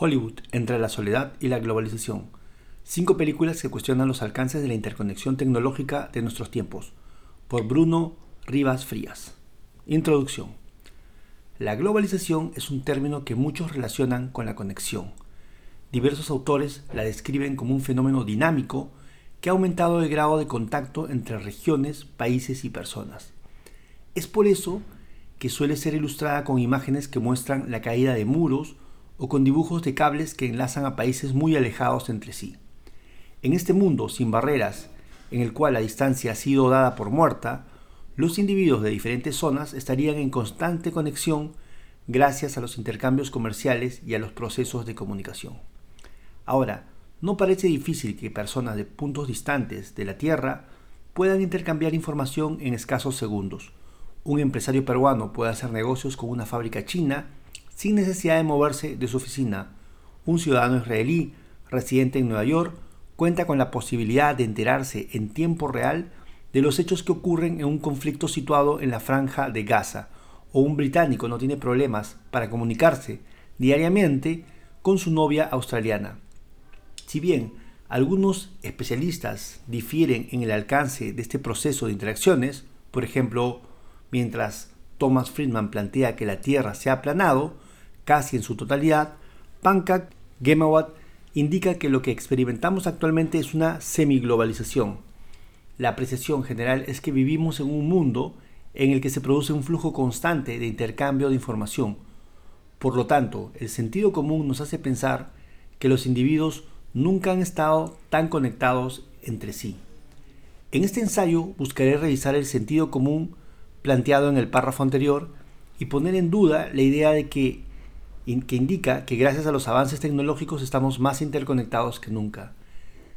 Hollywood entre la soledad y la globalización. Cinco películas que cuestionan los alcances de la interconexión tecnológica de nuestros tiempos. Por Bruno Rivas Frías. Introducción. La globalización es un término que muchos relacionan con la conexión. Diversos autores la describen como un fenómeno dinámico que ha aumentado el grado de contacto entre regiones, países y personas. Es por eso que suele ser ilustrada con imágenes que muestran la caída de muros, o con dibujos de cables que enlazan a países muy alejados entre sí. En este mundo sin barreras, en el cual la distancia ha sido dada por muerta, los individuos de diferentes zonas estarían en constante conexión gracias a los intercambios comerciales y a los procesos de comunicación. Ahora, no parece difícil que personas de puntos distantes de la Tierra puedan intercambiar información en escasos segundos. Un empresario peruano puede hacer negocios con una fábrica china sin necesidad de moverse de su oficina. Un ciudadano israelí residente en Nueva York cuenta con la posibilidad de enterarse en tiempo real de los hechos que ocurren en un conflicto situado en la franja de Gaza, o un británico no tiene problemas para comunicarse diariamente con su novia australiana. Si bien algunos especialistas difieren en el alcance de este proceso de interacciones, por ejemplo, mientras Thomas Friedman plantea que la Tierra se ha aplanado, casi en su totalidad, Pankak Gemawat indica que lo que experimentamos actualmente es una semiglobalización. La apreciación general es que vivimos en un mundo en el que se produce un flujo constante de intercambio de información. Por lo tanto, el sentido común nos hace pensar que los individuos nunca han estado tan conectados entre sí. En este ensayo buscaré revisar el sentido común planteado en el párrafo anterior y poner en duda la idea de que que indica que gracias a los avances tecnológicos estamos más interconectados que nunca.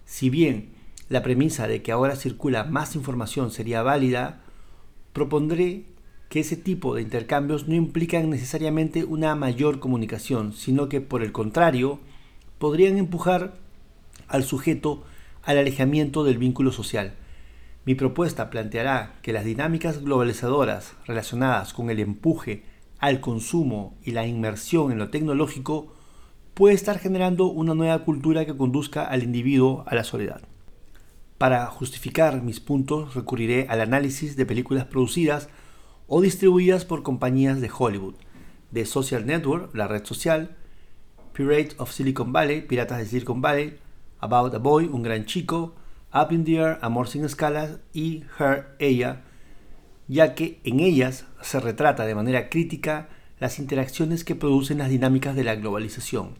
Si bien la premisa de que ahora circula más información sería válida, propondré que ese tipo de intercambios no implican necesariamente una mayor comunicación, sino que por el contrario, podrían empujar al sujeto al alejamiento del vínculo social. Mi propuesta planteará que las dinámicas globalizadoras relacionadas con el empuje al consumo y la inmersión en lo tecnológico puede estar generando una nueva cultura que conduzca al individuo a la soledad. Para justificar mis puntos recurriré al análisis de películas producidas o distribuidas por compañías de Hollywood, de Social Network, la red social, Pirate of Silicon Valley, Piratas de Silicon Valley, About a Boy, Un Gran Chico, Up in the Air, Amor sin escalas y Her, Ella, ya que en ellas se retrata de manera crítica las interacciones que producen las dinámicas de la globalización.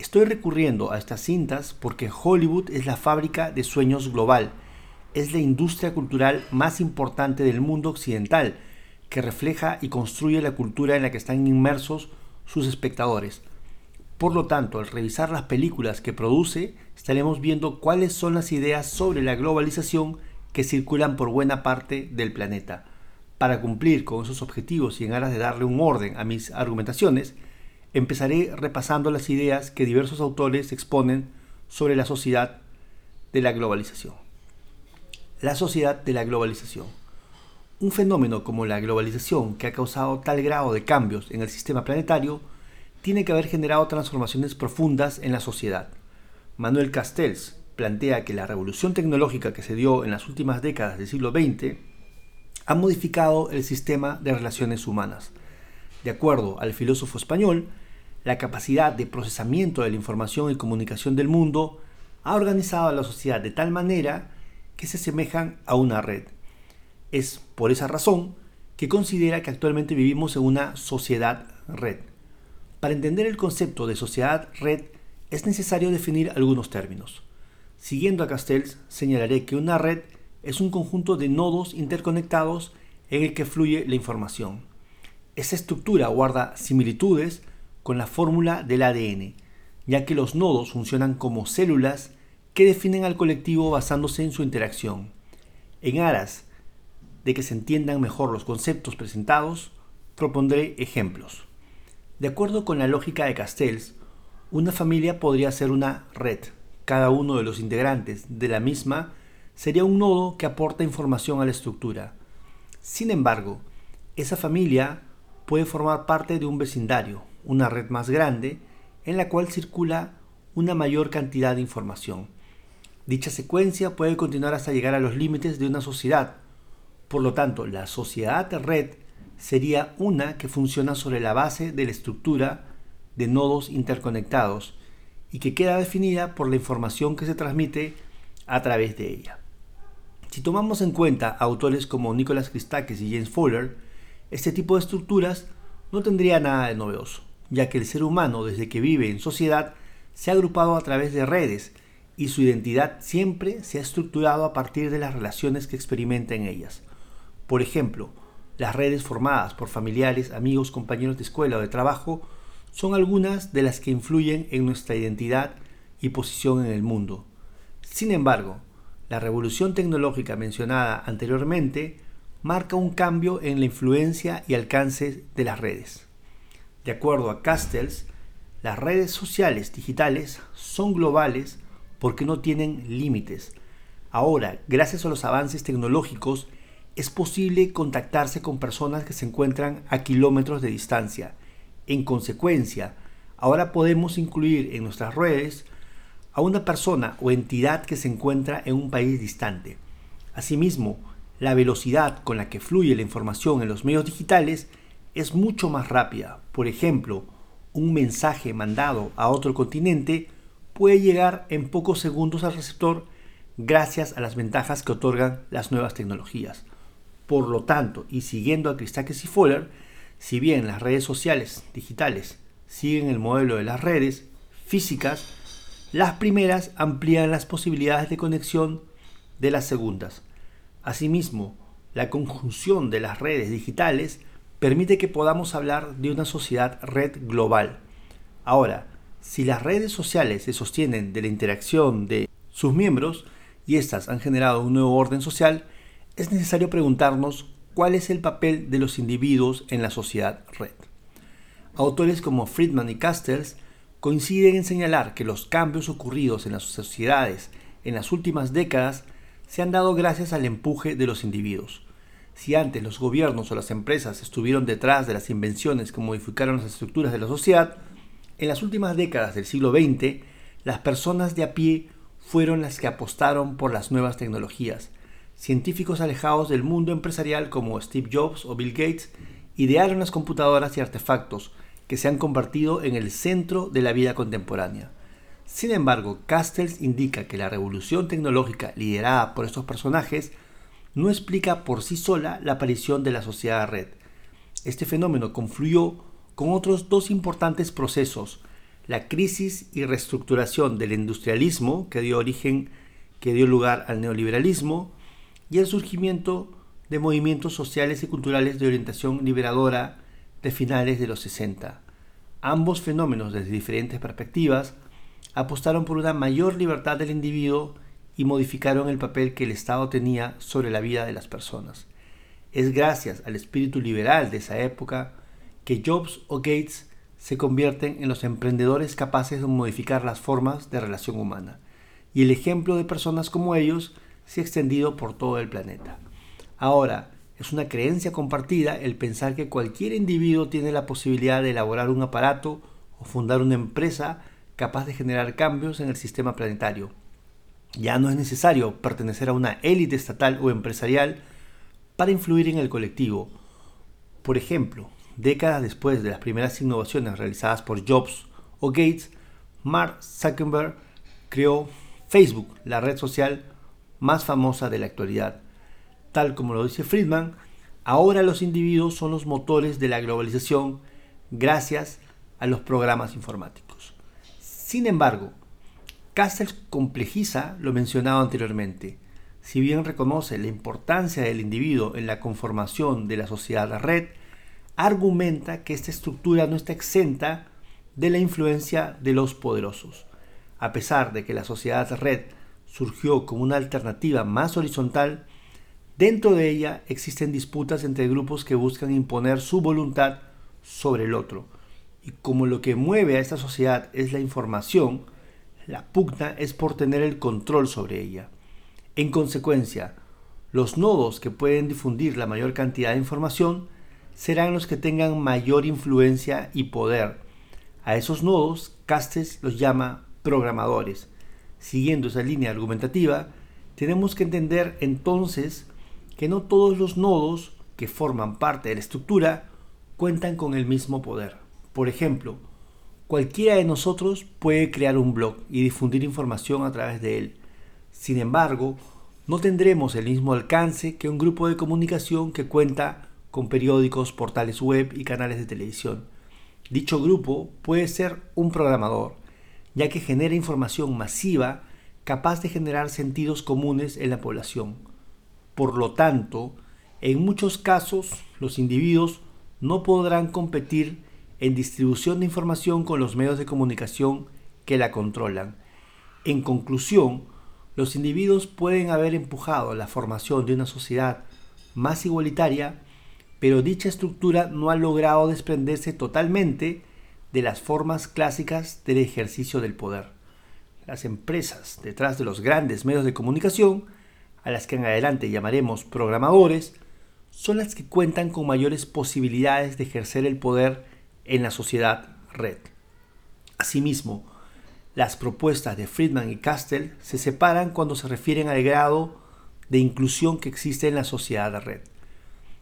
Estoy recurriendo a estas cintas porque Hollywood es la fábrica de sueños global, es la industria cultural más importante del mundo occidental, que refleja y construye la cultura en la que están inmersos sus espectadores. Por lo tanto, al revisar las películas que produce, estaremos viendo cuáles son las ideas sobre la globalización que circulan por buena parte del planeta. Para cumplir con esos objetivos y en aras de darle un orden a mis argumentaciones, empezaré repasando las ideas que diversos autores exponen sobre la sociedad de la globalización. La sociedad de la globalización. Un fenómeno como la globalización que ha causado tal grado de cambios en el sistema planetario tiene que haber generado transformaciones profundas en la sociedad. Manuel Castells plantea que la revolución tecnológica que se dio en las últimas décadas del siglo XX ha modificado el sistema de relaciones humanas. De acuerdo al filósofo español, la capacidad de procesamiento de la información y comunicación del mundo ha organizado a la sociedad de tal manera que se asemejan a una red. Es por esa razón que considera que actualmente vivimos en una sociedad red. Para entender el concepto de sociedad red es necesario definir algunos términos. Siguiendo a Castells, señalaré que una red es un conjunto de nodos interconectados en el que fluye la información. Esta estructura guarda similitudes con la fórmula del ADN, ya que los nodos funcionan como células que definen al colectivo basándose en su interacción. En aras de que se entiendan mejor los conceptos presentados, propondré ejemplos. De acuerdo con la lógica de Castells, una familia podría ser una red. Cada uno de los integrantes de la misma sería un nodo que aporta información a la estructura. Sin embargo, esa familia puede formar parte de un vecindario, una red más grande, en la cual circula una mayor cantidad de información. Dicha secuencia puede continuar hasta llegar a los límites de una sociedad. Por lo tanto, la sociedad red sería una que funciona sobre la base de la estructura de nodos interconectados y que queda definida por la información que se transmite a través de ella. Si tomamos en cuenta autores como Nicholas Christakis y James Fowler, este tipo de estructuras no tendría nada de novedoso, ya que el ser humano desde que vive en sociedad se ha agrupado a través de redes y su identidad siempre se ha estructurado a partir de las relaciones que experimenta en ellas. Por ejemplo, las redes formadas por familiares, amigos, compañeros de escuela o de trabajo son algunas de las que influyen en nuestra identidad y posición en el mundo. Sin embargo, la revolución tecnológica mencionada anteriormente marca un cambio en la influencia y alcance de las redes. De acuerdo a Castells, las redes sociales digitales son globales porque no tienen límites. Ahora, gracias a los avances tecnológicos, es posible contactarse con personas que se encuentran a kilómetros de distancia. En consecuencia, ahora podemos incluir en nuestras redes a una persona o entidad que se encuentra en un país distante. Asimismo, la velocidad con la que fluye la información en los medios digitales es mucho más rápida. Por ejemplo, un mensaje mandado a otro continente puede llegar en pocos segundos al receptor gracias a las ventajas que otorgan las nuevas tecnologías. Por lo tanto, y siguiendo a Christakis y Fuller, si bien las redes sociales digitales siguen el modelo de las redes físicas, las primeras amplían las posibilidades de conexión de las segundas. Asimismo, la conjunción de las redes digitales permite que podamos hablar de una sociedad red global. Ahora, si las redes sociales se sostienen de la interacción de sus miembros y éstas han generado un nuevo orden social, es necesario preguntarnos cuál es el papel de los individuos en la sociedad red. Autores como Friedman y Castells coinciden en señalar que los cambios ocurridos en las sociedades en las últimas décadas se han dado gracias al empuje de los individuos. Si antes los gobiernos o las empresas estuvieron detrás de las invenciones que modificaron las estructuras de la sociedad, en las últimas décadas del siglo XX, las personas de a pie fueron las que apostaron por las nuevas tecnologías, científicos alejados del mundo empresarial como Steve Jobs o Bill Gates idearon las computadoras y artefactos que se han convertido en el centro de la vida contemporánea. Sin embargo, Castells indica que la revolución tecnológica liderada por estos personajes no explica por sí sola la aparición de la sociedad red. Este fenómeno confluyó con otros dos importantes procesos, la crisis y reestructuración del industrialismo que dio origen que dio lugar al neoliberalismo y el surgimiento de movimientos sociales y culturales de orientación liberadora de finales de los 60. Ambos fenómenos, desde diferentes perspectivas, apostaron por una mayor libertad del individuo y modificaron el papel que el Estado tenía sobre la vida de las personas. Es gracias al espíritu liberal de esa época que Jobs o Gates se convierten en los emprendedores capaces de modificar las formas de relación humana. Y el ejemplo de personas como ellos se ha extendido por todo el planeta. Ahora, es una creencia compartida el pensar que cualquier individuo tiene la posibilidad de elaborar un aparato o fundar una empresa capaz de generar cambios en el sistema planetario. Ya no es necesario pertenecer a una élite estatal o empresarial para influir en el colectivo. Por ejemplo, décadas después de las primeras innovaciones realizadas por Jobs o Gates, Mark Zuckerberg creó Facebook, la red social más famosa de la actualidad. Tal como lo dice Friedman, ahora los individuos son los motores de la globalización gracias a los programas informáticos. Sin embargo, Castells complejiza lo mencionado anteriormente. Si bien reconoce la importancia del individuo en la conformación de la sociedad red, argumenta que esta estructura no está exenta de la influencia de los poderosos. A pesar de que la sociedad red surgió como una alternativa más horizontal, dentro de ella existen disputas entre grupos que buscan imponer su voluntad sobre el otro. Y como lo que mueve a esta sociedad es la información, la pugna es por tener el control sobre ella. En consecuencia, los nodos que pueden difundir la mayor cantidad de información serán los que tengan mayor influencia y poder. A esos nodos, Castells los llama programadores. Siguiendo esa línea argumentativa, tenemos que entender entonces que no todos los nodos que forman parte de la estructura cuentan con el mismo poder. Por ejemplo, cualquiera de nosotros puede crear un blog y difundir información a través de él. Sin embargo, no tendremos el mismo alcance que un grupo de comunicación que cuenta con periódicos, portales web y canales de televisión. Dicho grupo puede ser un programador, ya que genera información masiva capaz de generar sentidos comunes en la población. Por lo tanto, en muchos casos los individuos no podrán competir en distribución de información con los medios de comunicación que la controlan. En conclusión, los individuos pueden haber empujado la formación de una sociedad más igualitaria, pero dicha estructura no ha logrado desprenderse totalmente de las formas clásicas del ejercicio del poder. Las empresas detrás de los grandes medios de comunicación, a las que en adelante llamaremos programadores, son las que cuentan con mayores posibilidades de ejercer el poder en la sociedad red. Asimismo, las propuestas de Friedman y Castell se separan cuando se refieren al grado de inclusión que existe en la sociedad red.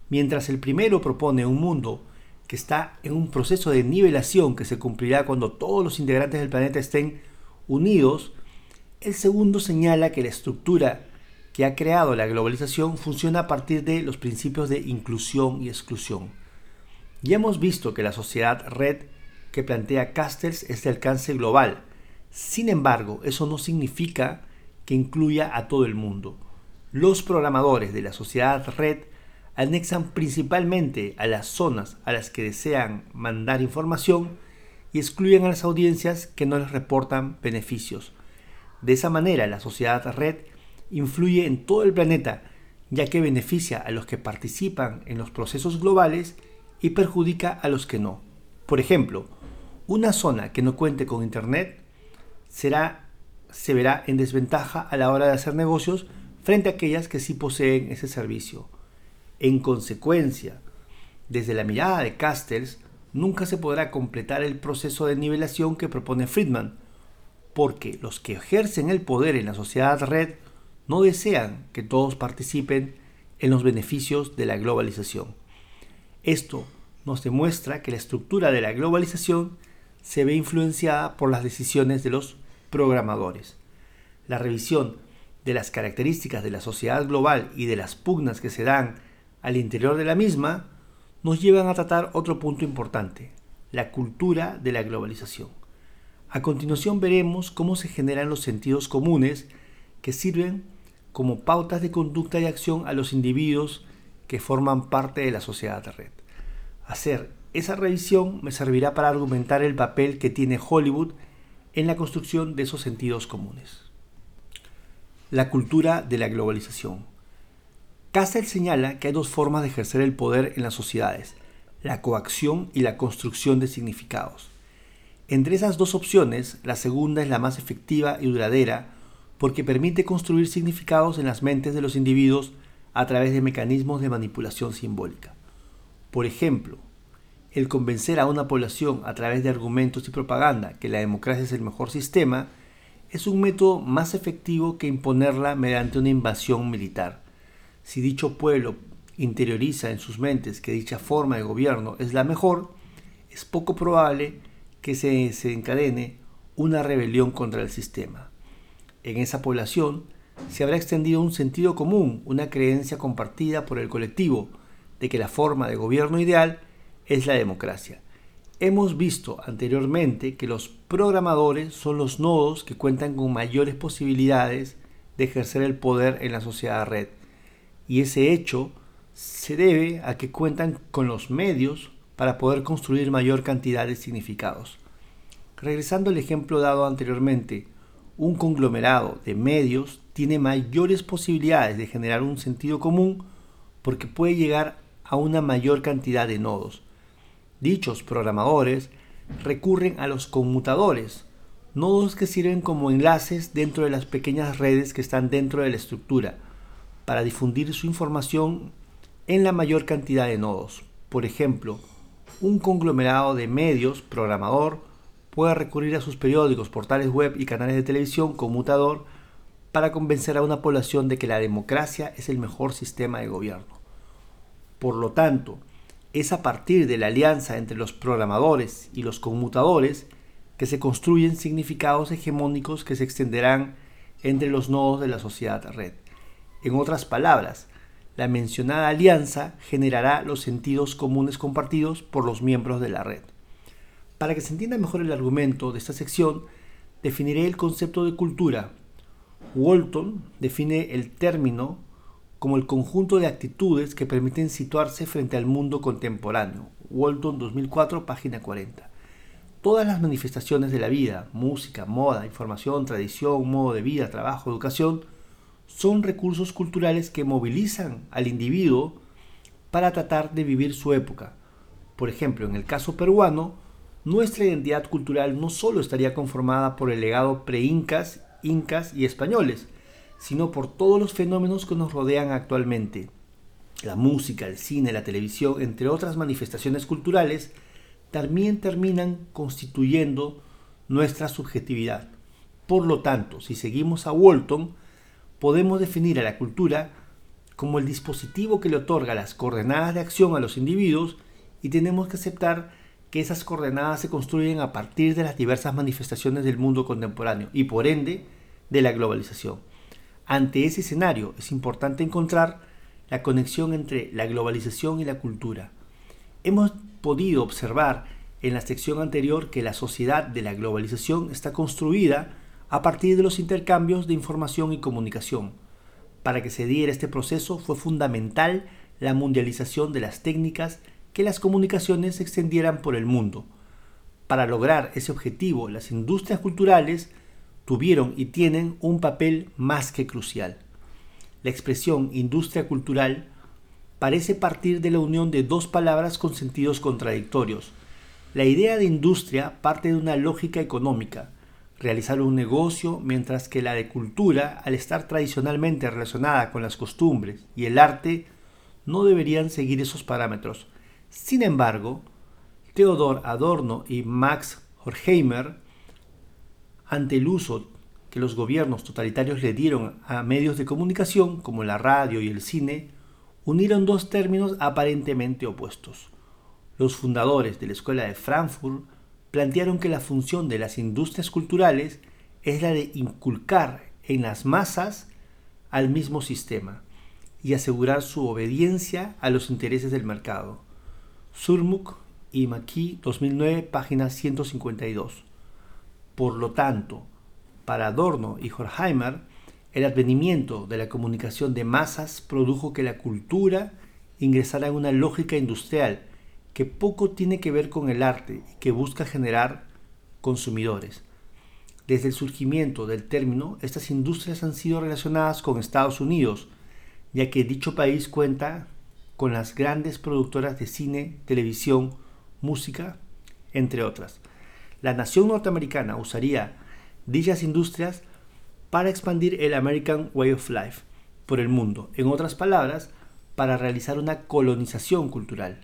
Mientras el primero propone un mundo que está en un proceso de nivelación que se cumplirá cuando todos los integrantes del planeta estén unidos, el segundo señala que la estructura que ha creado la globalización funciona a partir de los principios de inclusión y exclusión. Ya hemos visto que la sociedad red que plantea Castells es de alcance global. Sin embargo, eso no significa que incluya a todo el mundo. Los programadores de la sociedad red anexan principalmente a las zonas a las que desean mandar información y excluyen a las audiencias que no les reportan beneficios. De esa manera, la sociedad red influye en todo el planeta, ya que beneficia a los que participan en los procesos globales y perjudica a los que no. Por ejemplo, una zona que no cuente con Internet será, se verá en desventaja a la hora de hacer negocios frente a aquellas que sí poseen ese servicio. En consecuencia, desde la mirada de Castells, nunca se podrá completar el proceso de nivelación que propone Friedman, porque los que ejercen el poder en la sociedad red no desean que todos participen en los beneficios de la globalización. Esto nos demuestra que la estructura de la globalización se ve influenciada por las decisiones de los programadores. La revisión de las características de la sociedad global y de las pugnas que se dan al interior de la misma nos llevan a tratar otro punto importante, la cultura de la globalización. A continuación veremos cómo se generan los sentidos comunes que sirven como pautas de conducta y acción a los individuos que forman parte de la sociedad de red. Hacer esa revisión me servirá para argumentar el papel que tiene Hollywood en la construcción de esos sentidos comunes. La cultura de la globalización. Cassell señala que hay dos formas de ejercer el poder en las sociedades, la coacción y la construcción de significados. Entre esas dos opciones, la segunda es la más efectiva y duradera porque permite construir significados en las mentes de los individuos a través de mecanismos de manipulación simbólica. Por ejemplo, el convencer a una población a través de argumentos y propaganda que la democracia es el mejor sistema es un método más efectivo que imponerla mediante una invasión militar. Si dicho pueblo interioriza en sus mentes que dicha forma de gobierno es la mejor, es poco probable que se desencadene una rebelión contra el sistema en esa población se habrá extendido un sentido común, una creencia compartida por el colectivo de que la forma de gobierno ideal es la democracia. Hemos visto anteriormente que los programadores son los nodos que cuentan con mayores posibilidades de ejercer el poder en la sociedad red. Y ese hecho se debe a que cuentan con los medios para poder construir mayor cantidad de significados. Regresando al ejemplo dado anteriormente, un conglomerado de medios tiene mayores posibilidades de generar un sentido común porque puede llegar a una mayor cantidad de nodos. Dichos programadores recurren a los conmutadores, nodos que sirven como enlaces dentro de las pequeñas redes que están dentro de la estructura, para difundir su información en la mayor cantidad de nodos. Por ejemplo, un conglomerado de medios programador pueda recurrir a sus periódicos, portales web y canales de televisión conmutador para convencer a una población de que la democracia es el mejor sistema de gobierno. Por lo tanto, es a partir de la alianza entre los programadores y los conmutadores que se construyen significados hegemónicos que se extenderán entre los nodos de la sociedad red. En otras palabras, la mencionada alianza generará los sentidos comunes compartidos por los miembros de la red. Para que se entienda mejor el argumento de esta sección, definiré el concepto de cultura. Walton define el término como el conjunto de actitudes que permiten situarse frente al mundo contemporáneo. Walton 2004, página 40. Todas las manifestaciones de la vida, música, moda, información, tradición, modo de vida, trabajo, educación, son recursos culturales que movilizan al individuo para tratar de vivir su época. Por ejemplo, en el caso peruano, nuestra identidad cultural no solo estaría conformada por el legado pre-incas, incas y españoles, sino por todos los fenómenos que nos rodean actualmente. La música, el cine, la televisión, entre otras manifestaciones culturales, también terminan constituyendo nuestra subjetividad. Por lo tanto, si seguimos a Walton, podemos definir a la cultura como el dispositivo que le otorga las coordenadas de acción a los individuos y tenemos que aceptar que esas coordenadas se construyen a partir de las diversas manifestaciones del mundo contemporáneo y por ende de la globalización. Ante ese escenario es importante encontrar la conexión entre la globalización y la cultura. Hemos podido observar en la sección anterior que la sociedad de la globalización está construida a partir de los intercambios de información y comunicación. Para que se diera este proceso fue fundamental la mundialización de las técnicas que las comunicaciones se extendieran por el mundo. Para lograr ese objetivo, las industrias culturales tuvieron y tienen un papel más que crucial. La expresión industria cultural parece partir de la unión de dos palabras con sentidos contradictorios. La idea de industria parte de una lógica económica, realizar un negocio, mientras que la de cultura, al estar tradicionalmente relacionada con las costumbres y el arte, no deberían seguir esos parámetros. Sin embargo, Theodor Adorno y Max Horkheimer ante el uso que los gobiernos totalitarios le dieron a medios de comunicación como la radio y el cine, unieron dos términos aparentemente opuestos. Los fundadores de la Escuela de Frankfurt plantearon que la función de las industrias culturales es la de inculcar en las masas al mismo sistema y asegurar su obediencia a los intereses del mercado. Surmuk y Maki 2009, página 152. Por lo tanto, para Adorno y Horkheimer, el advenimiento de la comunicación de masas produjo que la cultura ingresara en una lógica industrial que poco tiene que ver con el arte y que busca generar consumidores. Desde el surgimiento del término, estas industrias han sido relacionadas con Estados Unidos, ya que dicho país cuenta con las grandes productoras de cine, televisión, música, entre otras la nación norteamericana usaría dichas industrias para expandir el American Way of Life por el mundo, en otras palabras, para realizar una colonización cultural.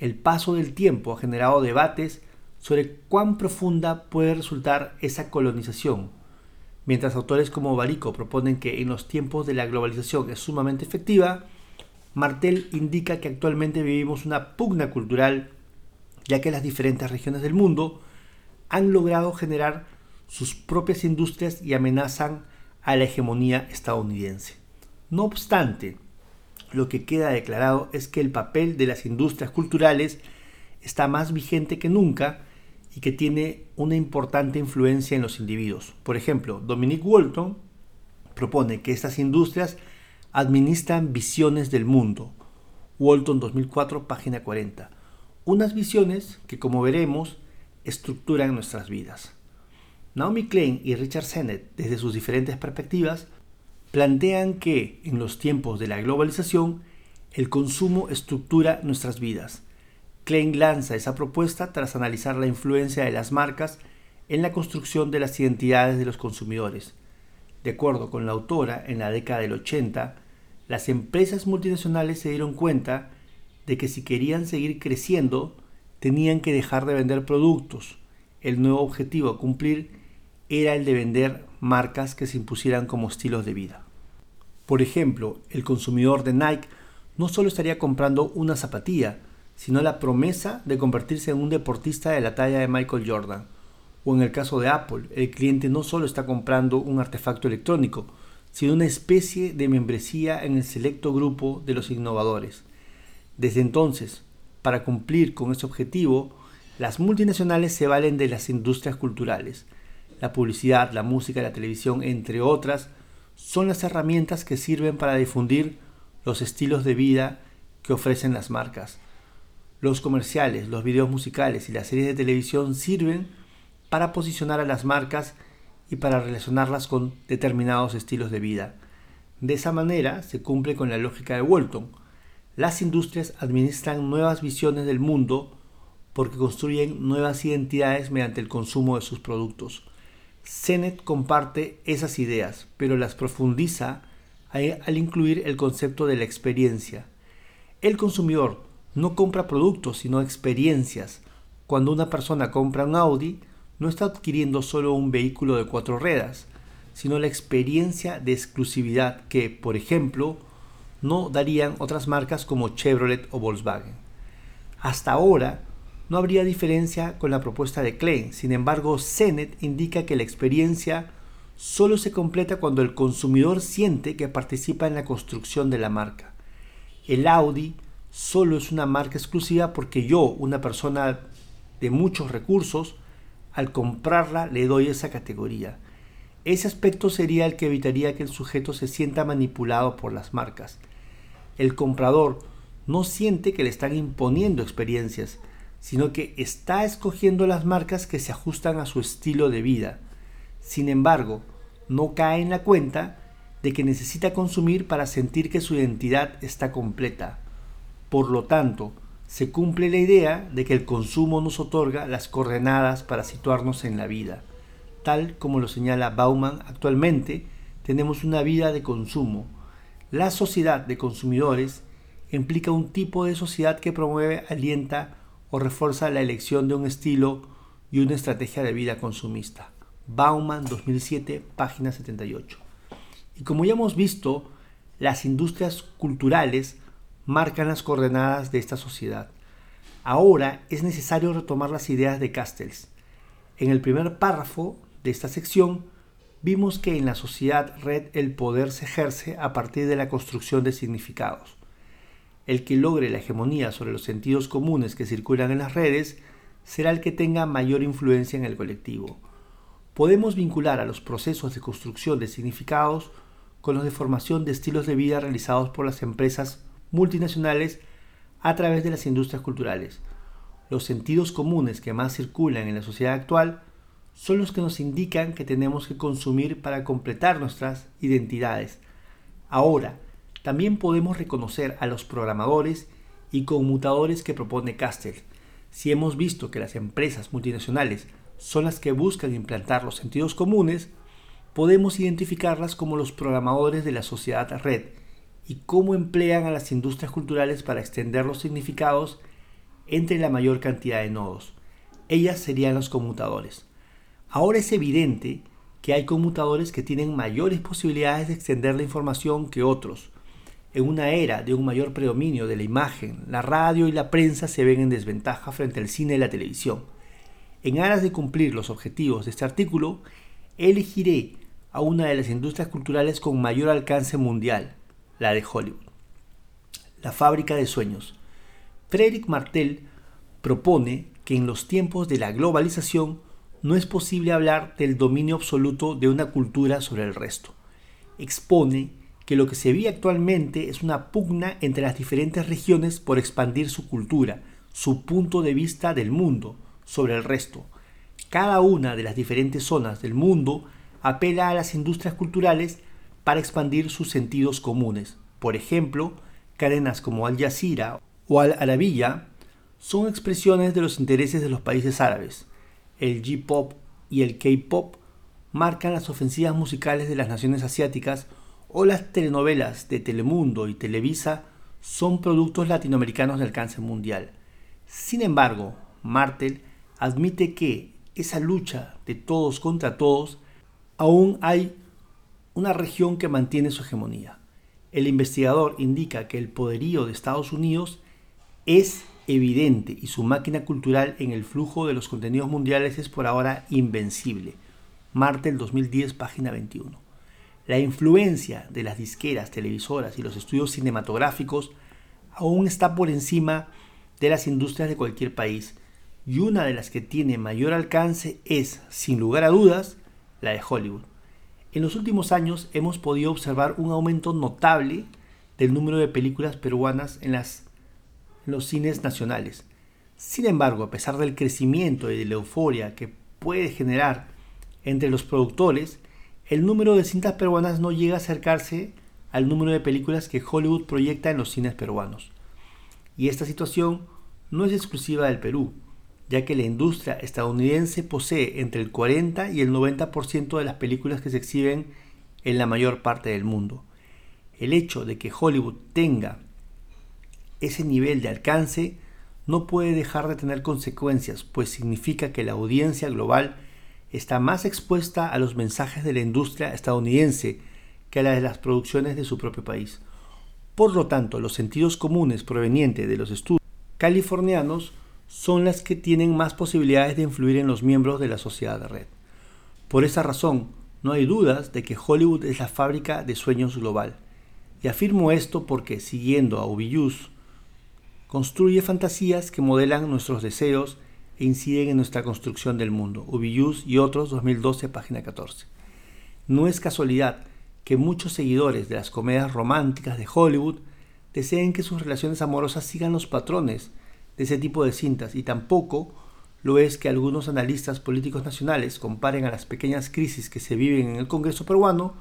El paso del tiempo ha generado debates sobre cuán profunda puede resultar esa colonización, mientras autores como Barico proponen que en los tiempos de la globalización es sumamente efectiva, Martel indica que actualmente vivimos una pugna cultural, ya que las diferentes regiones del mundo han logrado generar sus propias industrias y amenazan a la hegemonía estadounidense. No obstante, lo que queda declarado es que el papel de las industrias culturales está más vigente que nunca y que tiene una importante influencia en los individuos. Por ejemplo, Dominic Walton propone que estas industrias administran visiones del mundo. Walton 2004, página 40. Unas visiones que, como veremos, estructuran nuestras vidas. Naomi Klein y Richard Sennett, desde sus diferentes perspectivas, plantean que en los tiempos de la globalización el consumo estructura nuestras vidas. Klein lanza esa propuesta tras analizar la influencia de las marcas en la construcción de las identidades de los consumidores. De acuerdo con la autora, en la década del 80, las empresas multinacionales se dieron cuenta de que si querían seguir creciendo, tenían que dejar de vender productos el nuevo objetivo a cumplir era el de vender marcas que se impusieran como estilos de vida. Por ejemplo, el consumidor de Nike no solo estaría comprando una zapatilla, sino la promesa de convertirse en un deportista de la talla de Michael Jordan. O en el caso de Apple, el cliente no solo está comprando un artefacto electrónico, sino una especie de membresía en el selecto grupo de los innovadores. Desde entonces, para cumplir con ese objetivo, las multinacionales se valen de las industrias culturales. La publicidad, la música, la televisión, entre otras, son las herramientas que sirven para difundir los estilos de vida que ofrecen las marcas. Los comerciales, los videos musicales y las series de televisión sirven para posicionar a las marcas y para relacionarlas con determinados estilos de vida. De esa manera se cumple con la lógica de Walton. Las industrias administran nuevas visiones del mundo porque construyen nuevas identidades mediante el consumo de sus productos. Sennett comparte esas ideas, pero las profundiza al incluir el concepto de la experiencia. El consumidor no compra productos, sino experiencias. Cuando una persona compra un Audi, no está adquiriendo solo un vehículo de cuatro ruedas, sino la experiencia de exclusividad que, por ejemplo, no darían otras marcas como Chevrolet o Volkswagen. Hasta ahora, no habría diferencia con la propuesta de Klein. Sin embargo, Sennett indica que la experiencia solo se completa cuando el consumidor siente que participa en la construcción de la marca. El Audi solo es una marca exclusiva porque yo, una persona de muchos recursos, al comprarla le doy esa categoría. Ese aspecto sería el que evitaría que el sujeto se sienta manipulado por las marcas. El comprador no siente que le están imponiendo experiencias, sino que está escogiendo las marcas que se ajustan a su estilo de vida. Sin embargo, no cae en la cuenta de que necesita consumir para sentir que su identidad está completa. Por lo tanto, se cumple la idea de que el consumo nos otorga las coordenadas para situarnos en la vida. Tal como lo señala Bauman, actualmente tenemos una vida de consumo. La sociedad de consumidores implica un tipo de sociedad que promueve, alienta o refuerza la elección de un estilo y una estrategia de vida consumista. Bauman 2007, página 78. Y como ya hemos visto, las industrias culturales marcan las coordenadas de esta sociedad. Ahora es necesario retomar las ideas de Castells. En el primer párrafo de esta sección vimos que en la sociedad red el poder se ejerce a partir de la construcción de significados. El que logre la hegemonía sobre los sentidos comunes que circulan en las redes será el que tenga mayor influencia en el colectivo. Podemos vincular a los procesos de construcción de significados con los de formación de estilos de vida realizados por las empresas multinacionales a través de las industrias culturales. Los sentidos comunes que más circulan en la sociedad actual son los que nos indican que tenemos que consumir para completar nuestras identidades. Ahora, también podemos reconocer a los programadores y conmutadores que propone Castell. Si hemos visto que las empresas multinacionales son las que buscan implantar los sentidos comunes, podemos identificarlas como los programadores de la sociedad red y cómo emplean a las industrias culturales para extender los significados entre la mayor cantidad de nodos. Ellas serían los conmutadores. Ahora es evidente que hay conmutadores que tienen mayores posibilidades de extender la información que otros, en una era de un mayor predominio de la imagen, la radio y la prensa se ven en desventaja frente al cine y la televisión. En aras de cumplir los objetivos de este artículo, elegiré a una de las industrias culturales con mayor alcance mundial, la de Hollywood. La fábrica de sueños. Frederick Martel propone que en los tiempos de la globalización no es posible hablar del dominio absoluto de una cultura sobre el resto. Expone que lo que se ve actualmente es una pugna entre las diferentes regiones por expandir su cultura, su punto de vista del mundo sobre el resto. Cada una de las diferentes zonas del mundo apela a las industrias culturales para expandir sus sentidos comunes. Por ejemplo, cadenas como Al Jazeera o Al Arabiya son expresiones de los intereses de los países árabes. El J-pop y el K-pop marcan las ofensivas musicales de las naciones asiáticas o las telenovelas de Telemundo y Televisa son productos latinoamericanos de alcance mundial. Sin embargo, Martel admite que esa lucha de todos contra todos, aún hay una región que mantiene su hegemonía. El investigador indica que el poderío de Estados Unidos es evidente y su máquina cultural en el flujo de los contenidos mundiales es por ahora invencible. Martel 2010, página 21. La influencia de las disqueras, televisoras y los estudios cinematográficos aún está por encima de las industrias de cualquier país y una de las que tiene mayor alcance es, sin lugar a dudas, la de Hollywood. En los últimos años hemos podido observar un aumento notable del número de películas peruanas en, los cines nacionales. Sin embargo, a pesar del crecimiento y de la euforia que puede generar entre los productores, el número de cintas peruanas no llega a acercarse al número de películas que Hollywood proyecta en los cines peruanos. Y esta situación no es exclusiva del Perú, ya que la industria estadounidense posee entre el 40 y el 90% de las películas que se exhiben en la mayor parte del mundo. El hecho de que Hollywood tenga ese nivel de alcance no puede dejar de tener consecuencias, pues significa que la audiencia global está más expuesta a los mensajes de la industria estadounidense que a la de las producciones de su propio país. Por lo tanto, los sentidos comunes provenientes de los estudios californianos son las que tienen más posibilidades de influir en los miembros de la sociedad de red. Por esa razón, no hay dudas de que Hollywood es la fábrica de sueños global. Y afirmo esto porque, siguiendo a Ubiyus, construye fantasías que modelan nuestros deseos e inciden en nuestra construcción del mundo. Ubiyus y otros, 2012, página 14. No es casualidad que muchos seguidores de las comedias románticas de Hollywood deseen que sus relaciones amorosas sigan los patrones de ese tipo de cintas y tampoco lo es que algunos analistas políticos nacionales comparen a las pequeñas crisis que se viven en el Congreso peruano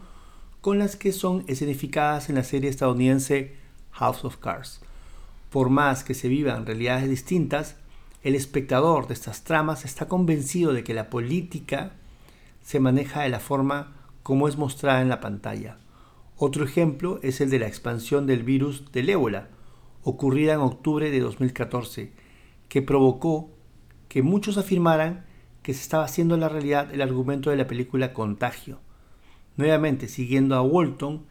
con las que son escenificadas en la serie estadounidense House of Cards. Por más que se vivan realidades distintas, el espectador de estas tramas está convencido de que la política se maneja de la forma como es mostrada en la pantalla. Otro ejemplo es el de la expansión del virus del ébola, ocurrida en octubre de 2014, que provocó que muchos afirmaran que se estaba haciendo la realidad el argumento de la película Contagio. Nuevamente, siguiendo a Walton,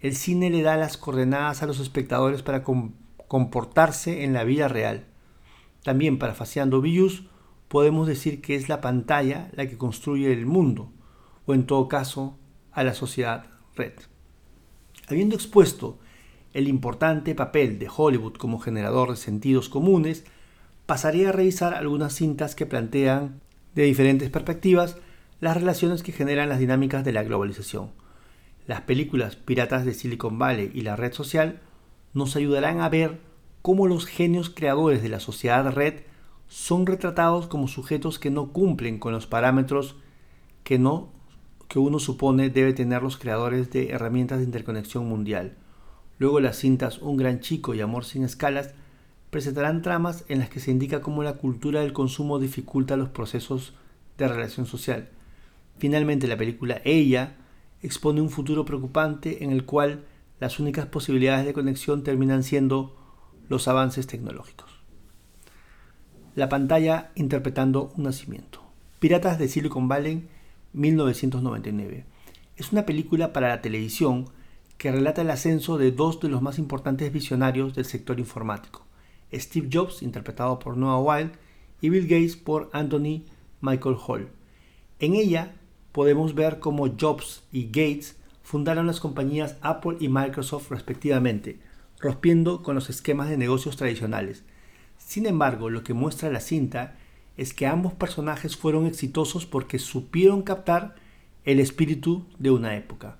el cine le da las coordenadas a los espectadores para comportarse en la vida real. También parafaseando Villus, podemos decir que es la pantalla la que construye el mundo, o en todo caso, a la sociedad red. Habiendo expuesto el importante papel de Hollywood como generador de sentidos comunes, pasaré a revisar algunas cintas que plantean de diferentes perspectivas las relaciones que generan las dinámicas de la globalización. Las películas Piratas de Silicon Valley y la red social nos ayudarán a ver cómo los genios creadores de la sociedad red son retratados como sujetos que no cumplen con los parámetros que, no, que uno supone debe tener los creadores de herramientas de interconexión mundial. Luego las cintas Un gran chico y Amor sin escalas presentarán tramas en las que se indica cómo la cultura del consumo dificulta los procesos de relación social. Finalmente la película Ella expone un futuro preocupante en el cual las únicas posibilidades de conexión terminan siendo los avances tecnológicos. La pantalla interpretando un nacimiento. Piratas de Silicon Valley, 1999. Es una película para la televisión que relata el ascenso de dos de los más importantes visionarios del sector informático, Steve Jobs, interpretado por Noah Wild, y Bill Gates por Anthony Michael Hall. En ella podemos ver cómo Jobs y Gates fundaron las compañías Apple y Microsoft respectivamente, rompiendo con los esquemas de negocios tradicionales. Sin embargo, lo que muestra la cinta es que ambos personajes fueron exitosos porque supieron captar el espíritu de una época.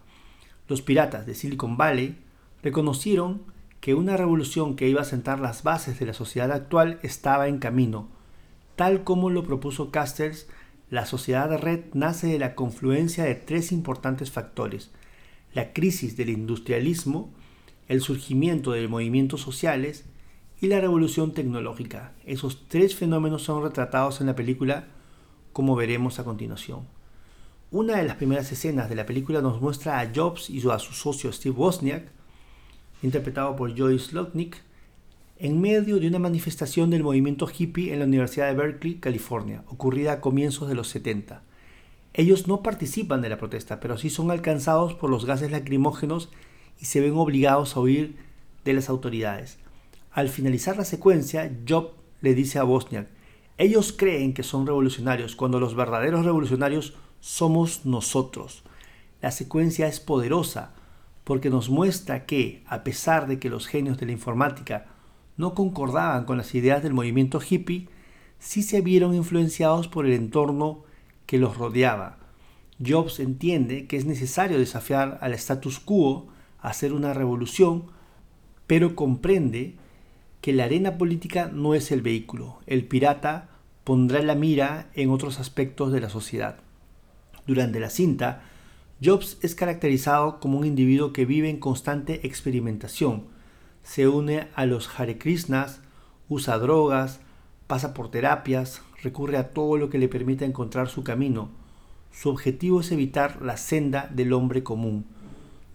Los piratas de Silicon Valley reconocieron que una revolución que iba a sentar las bases de la sociedad actual estaba en camino. Tal como lo propuso Castells, la sociedad de red nace de la confluencia de tres importantes factores. La crisis del industrialismo, el surgimiento de movimientos sociales y la revolución tecnológica. Esos tres fenómenos son retratados en la película como veremos a continuación. Una de las primeras escenas de la película nos muestra a Jobs y a su socio Steve Wozniak, interpretado por Joyce Slotnick, en medio de una manifestación del movimiento hippie en la Universidad de Berkeley, California, ocurrida a comienzos de los 70. Ellos no participan de la protesta, pero sí son alcanzados por los gases lacrimógenos y se ven obligados a huir de las autoridades. Al finalizar la secuencia, Job le dice a Bosniak, ellos creen que son revolucionarios cuando los verdaderos revolucionarios somos nosotros. La secuencia es poderosa porque nos muestra que, a pesar de que los genios de la informática no concordaban con las ideas del movimiento hippie, sí se vieron influenciados por el entorno que los rodeaba. Jobs entiende que es necesario desafiar al status quo, hacer una revolución, pero comprende que la arena política no es el vehículo. El pirata pondrá la mira en otros aspectos de la sociedad. Durante la cinta, Jobs es caracterizado como un individuo que vive en constante experimentación, se une a los Hare Krishnas, usa drogas, pasa por terapias, recurre a todo lo que le permita encontrar su camino. Su objetivo es evitar la senda del hombre común.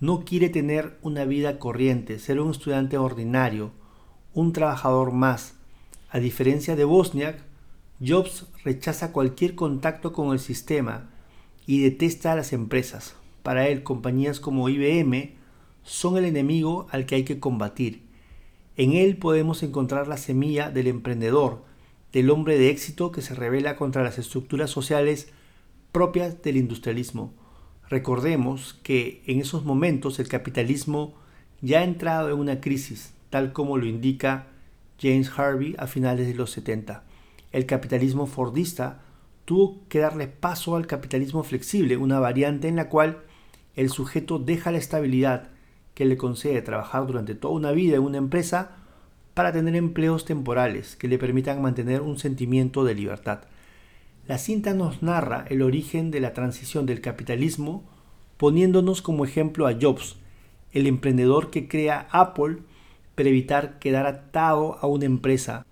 No quiere tener una vida corriente, ser un estudiante ordinario, un trabajador más. A diferencia de Bosniak, Jobs rechaza cualquier contacto con el sistema y detesta a las empresas. Para él, compañías como IBM son el enemigo al que hay que combatir. En él podemos encontrar la semilla del emprendedor, del hombre de éxito que se revela contra las estructuras sociales propias del industrialismo. Recordemos que en esos momentos el capitalismo ya ha entrado en una crisis, tal como lo indica James Harvey a finales de los 70. El capitalismo fordista tuvo que darle paso al capitalismo flexible, una variante en la cual el sujeto deja la estabilidad que le concede trabajar durante toda una vida en una empresa para tener empleos temporales que le permitan mantener un sentimiento de libertad. La cinta nos narra el origen de la transición del capitalismo poniéndonos como ejemplo a Jobs, el emprendedor que crea Apple para evitar quedar atado a una empresa.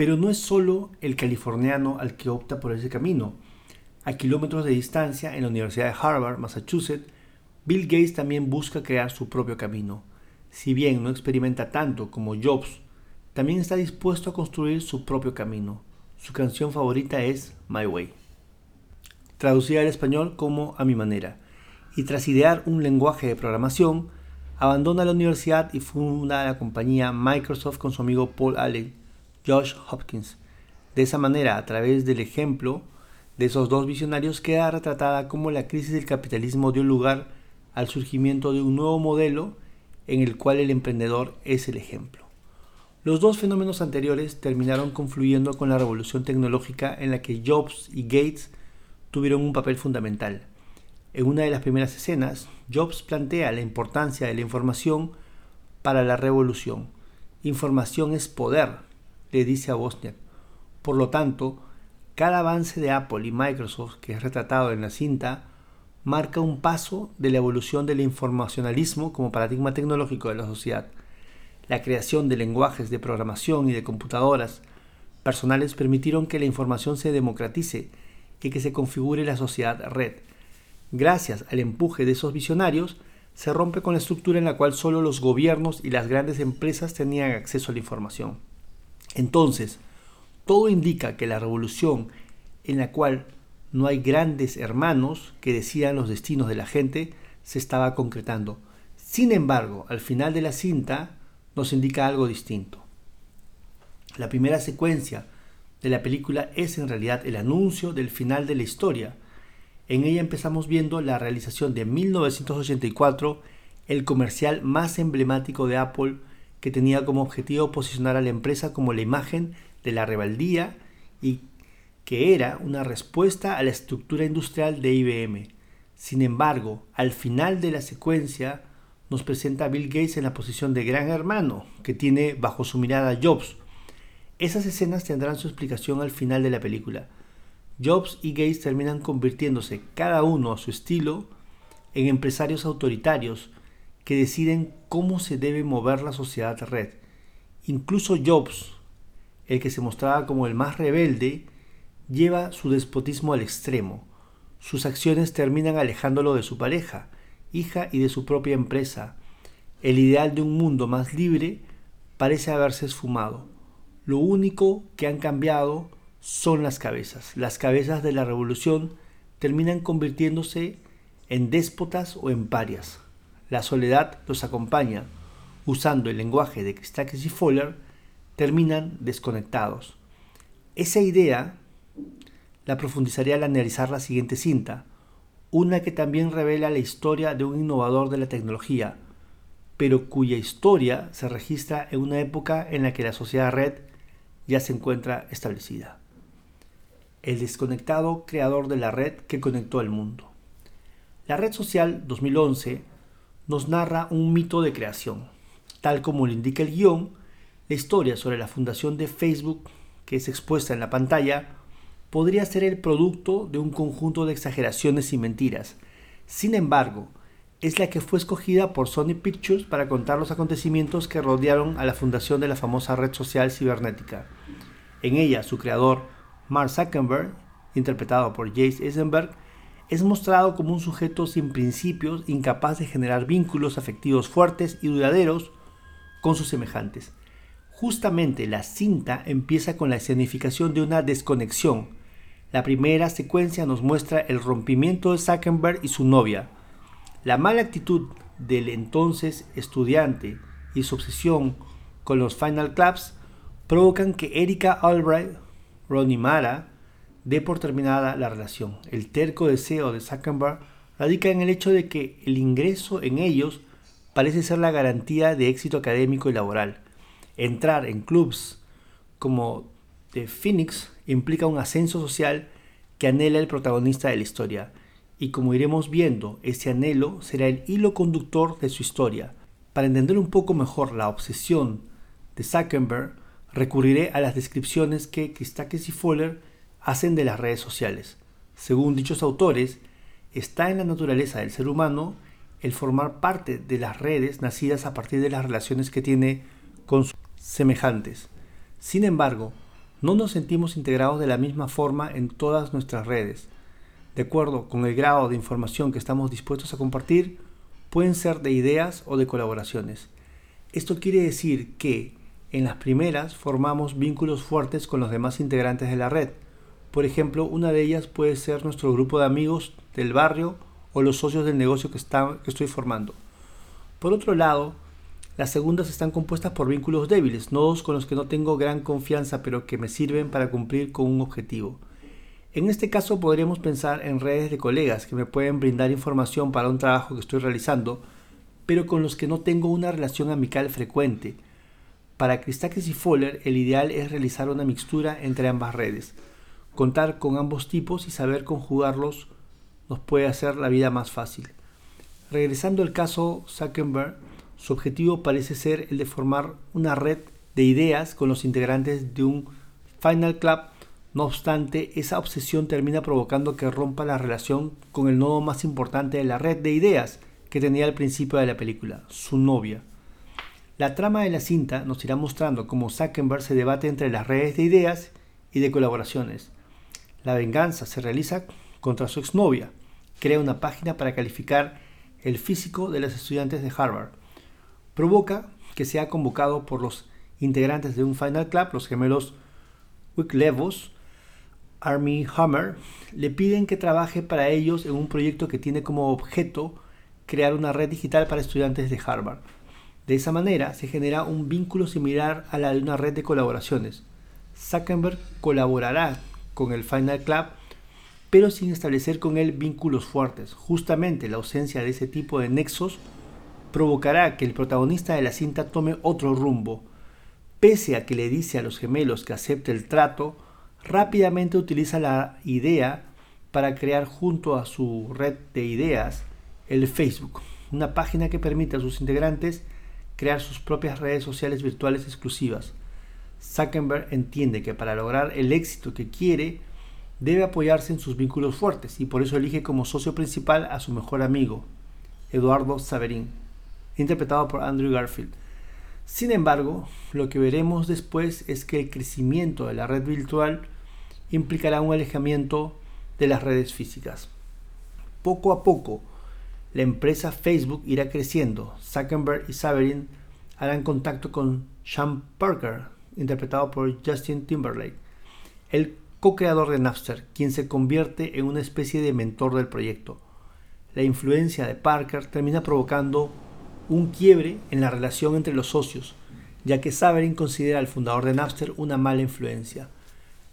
Pero no es solo el californiano al que opta por ese camino. A kilómetros de distancia, en la Universidad de Harvard, Massachusetts, Bill Gates también busca crear su propio camino. Si bien no experimenta tanto como Jobs, también está dispuesto a construir su propio camino. Su canción favorita es My Way, traducida al español como A mi manera, y tras idear un lenguaje de programación, abandona la universidad y funda la compañía Microsoft con su amigo Paul Allen, Josh Hopkins. De esa manera, a través del ejemplo de esos dos visionarios, queda retratada cómo la crisis del capitalismo dio lugar al surgimiento de un nuevo modelo en el cual el emprendedor es el ejemplo. Los dos fenómenos anteriores terminaron confluyendo con la revolución tecnológica en la que Jobs y Gates tuvieron un papel fundamental. En una de las primeras escenas, Jobs plantea la importancia de la información para la revolución. Información es poder, le dice a Bosniak. Por lo tanto, cada avance de Apple y Microsoft que es retratado en la cinta marca un paso de la evolución del informacionalismo como paradigma tecnológico de la sociedad. La creación de lenguajes de programación y de computadoras personales permitieron que la información se democratice y que se configure la sociedad red. Gracias al empuje de esos visionarios, se rompe con la estructura en la cual solo los gobiernos y las grandes empresas tenían acceso a la información. Entonces, todo indica que la revolución en la cual no hay grandes hermanos que decidan los destinos de la gente, se estaba concretando. Sin embargo, al final de la cinta nos indica algo distinto. La primera secuencia de la película es en realidad el anuncio del final de la historia. En ella empezamos viendo la realización de 1984, el comercial más emblemático de Apple que tenía como objetivo posicionar a la empresa como la imagen de la rebeldía y que era una respuesta a la estructura industrial de IBM. Sin embargo, al final de la secuencia nos presenta a Bill Gates en la posición de gran hermano, que tiene bajo su mirada Jobs. Esas escenas tendrán su explicación al final de la película. Jobs y Gates terminan convirtiéndose, cada uno a su estilo, en empresarios autoritarios que deciden cómo se debe mover la sociedad red. Incluso Jobs, el que se mostraba como el más rebelde, lleva su despotismo al extremo. Sus acciones terminan alejándolo de su pareja, hija y de su propia empresa. El ideal de un mundo más libre parece haberse esfumado. Lo único que han cambiado son las cabezas. Las cabezas de la revolución terminan convirtiéndose en déspotas o en parias. La soledad los acompaña. Usando el lenguaje de Christakis y Fowler, terminan desconectados. Esa idea la profundizaré al analizar la siguiente cinta, una que también revela la historia de un innovador de la tecnología, pero cuya historia se registra en una época en la que la sociedad red ya se encuentra establecida. El desconectado creador de la red que conectó al mundo. La red social 2011 nos narra un mito de creación. Tal como lo indica el guion, la historia sobre la fundación de Facebook, que es expuesta en la pantalla, podría ser el producto de un conjunto de exageraciones y mentiras. Sin embargo, es la que fue escogida por Sony Pictures para contar los acontecimientos que rodearon a la fundación de la famosa red social cibernética. En ella, su creador, Mark Zuckerberg, interpretado por Jace Eisenberg, es mostrado como un sujeto sin principios, incapaz de generar vínculos afectivos fuertes y duraderos con sus semejantes. Justamente la cinta empieza con la escenificación de una desconexión. La primera secuencia nos muestra el rompimiento de Zuckerberg y su novia, la mala actitud del entonces estudiante y su obsesión con los Final Clubs provocan que Erika Albright, Ronnie Mara, dé por terminada la relación. El terco deseo de Zuckerberg radica en el hecho de que el ingreso en ellos parece ser la garantía de éxito académico y laboral. Entrar en clubs como The Phoenix implica un ascenso social que anhela el protagonista de la historia y como iremos viendo, ese anhelo será el hilo conductor de su historia. Para entender un poco mejor la obsesión de Zuckerberg, recurriré a las descripciones que Christakis y Fowler hacen de las redes sociales. Según dichos autores, está en la naturaleza del ser humano el formar parte de las redes nacidas a partir de las relaciones que tiene con sus semejantes. Sin embargo, no nos sentimos integrados de la misma forma en todas nuestras redes de acuerdo con el grado de información que estamos dispuestos a compartir, pueden ser de ideas o de colaboraciones. Esto quiere decir que en las primeras formamos vínculos fuertes con los demás integrantes de la red. Por ejemplo, una de ellas puede ser nuestro grupo de amigos del barrio o los socios del negocio que, que estoy formando. Por otro lado, las segundas están compuestas por vínculos débiles, nodos con los que no tengo gran confianza pero que me sirven para cumplir con un objetivo. En este caso podríamos pensar en redes de colegas que me pueden brindar información para un trabajo que estoy realizando, pero con los que no tengo una relación amical frecuente. Para Christakis y Fowler el ideal es realizar una mixtura entre ambas redes. Contar con ambos tipos y saber conjugarlos nos puede hacer la vida más fácil. Regresando al caso Zuckerberg, su objetivo parece ser el de formar una red de ideas con los integrantes de un Final Club no obstante, esa obsesión termina provocando que rompa la relación con el nodo más importante de la red de ideas que tenía al principio de la película, su novia. La trama de la cinta nos irá mostrando cómo Zuckerberg se debate entre las redes de ideas y de colaboraciones. La venganza se realiza contra su exnovia. Crea una página para calificar el físico de los estudiantes de Harvard. Provoca que sea convocado por los integrantes de un Final Club, los gemelos Levos, Army Hammer le piden que trabaje para ellos en un proyecto que tiene como objeto crear una red digital para estudiantes de Harvard. De esa manera se genera un vínculo similar a la de una red de colaboraciones. Zuckerberg colaborará con el Final Club, pero sin establecer con él vínculos fuertes. Justamente la ausencia de ese tipo de nexos provocará que el protagonista de la cinta tome otro rumbo. Pese a que le dice a los gemelos que acepte el trato, rápidamente utiliza la idea para crear junto a su red de ideas el Facebook, una página que permite a sus integrantes crear sus propias redes sociales virtuales exclusivas. Zuckerberg entiende que para lograr el éxito que quiere debe apoyarse en sus vínculos fuertes y por eso elige como socio principal a su mejor amigo, Eduardo Saverin, interpretado por Andrew Garfield. Sin embargo, lo que veremos después es que el crecimiento de la red virtual implicará un alejamiento de las redes físicas. Poco a poco, la empresa Facebook irá creciendo. Zuckerberg y Saverin harán contacto con Sean Parker, interpretado por Justin Timberlake, el co-creador de Napster, quien se convierte en una especie de mentor del proyecto. La influencia de Parker termina provocando un quiebre en la relación entre los socios, ya que Saverin considera al fundador de Napster una mala influencia.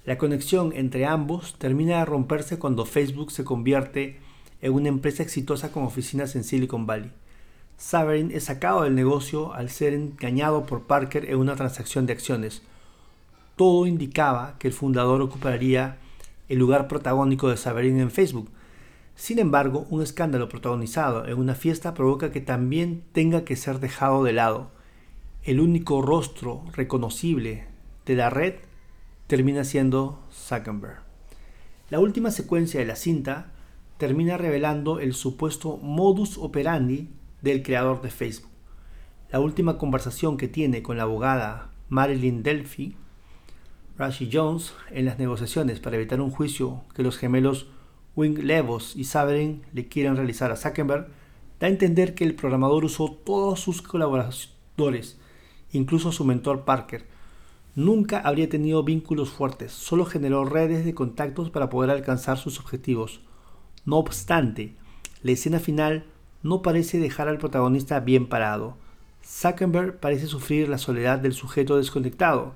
La conexión entre ambos termina de romperse cuando Facebook se convierte en una empresa exitosa con oficinas en Silicon Valley. Saverin es sacado del negocio al ser engañado por Parker en una transacción de acciones. Todo indicaba que el fundador ocuparía el lugar protagónico de Saverin en Facebook. Sin embargo, un escándalo protagonizado en una fiesta provoca que también tenga que ser dejado de lado. El único rostro reconocible de la red termina siendo Zuckerberg. La última secuencia de la cinta termina revelando el supuesto modus operandi del creador de Facebook. La última conversación que tiene con la abogada Marilyn Delphi, Rashi Jones, en las negociaciones para evitar un juicio que los gemelos Wing Levos y Saverin le quieren realizar a Zuckerberg, da a entender que el programador usó todos sus colaboradores, incluso su mentor Parker. Nunca habría tenido vínculos fuertes, solo generó redes de contactos para poder alcanzar sus objetivos. No obstante, la escena final no parece dejar al protagonista bien parado. Zuckerberg parece sufrir la soledad del sujeto desconectado.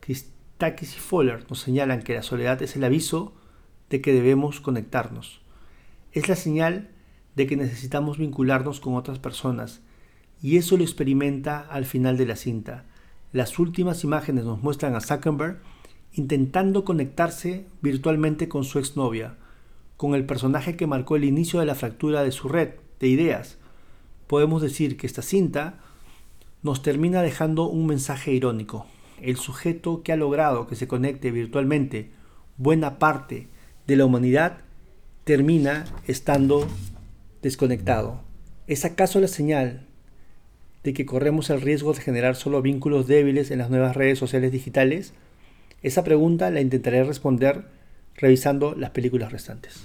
Christakis y Fowler nos señalan que la soledad es el aviso de que debemos conectarnos. Es la señal de que necesitamos vincularnos con otras personas, y eso lo experimenta al final de la cinta. Las últimas imágenes nos muestran a Zuckerberg intentando conectarse virtualmente con su exnovia, con el personaje que marcó el inicio de la fractura de su red, de ideas, podemos decir que esta cinta nos termina dejando un mensaje irónico. El sujeto que ha logrado que se conecte virtualmente buena parte de la humanidad termina estando desconectado. ¿Es acaso la señal de que corremos el riesgo de generar solo vínculos débiles en las nuevas redes sociales digitales? Esa pregunta la intentaré responder revisando las películas restantes.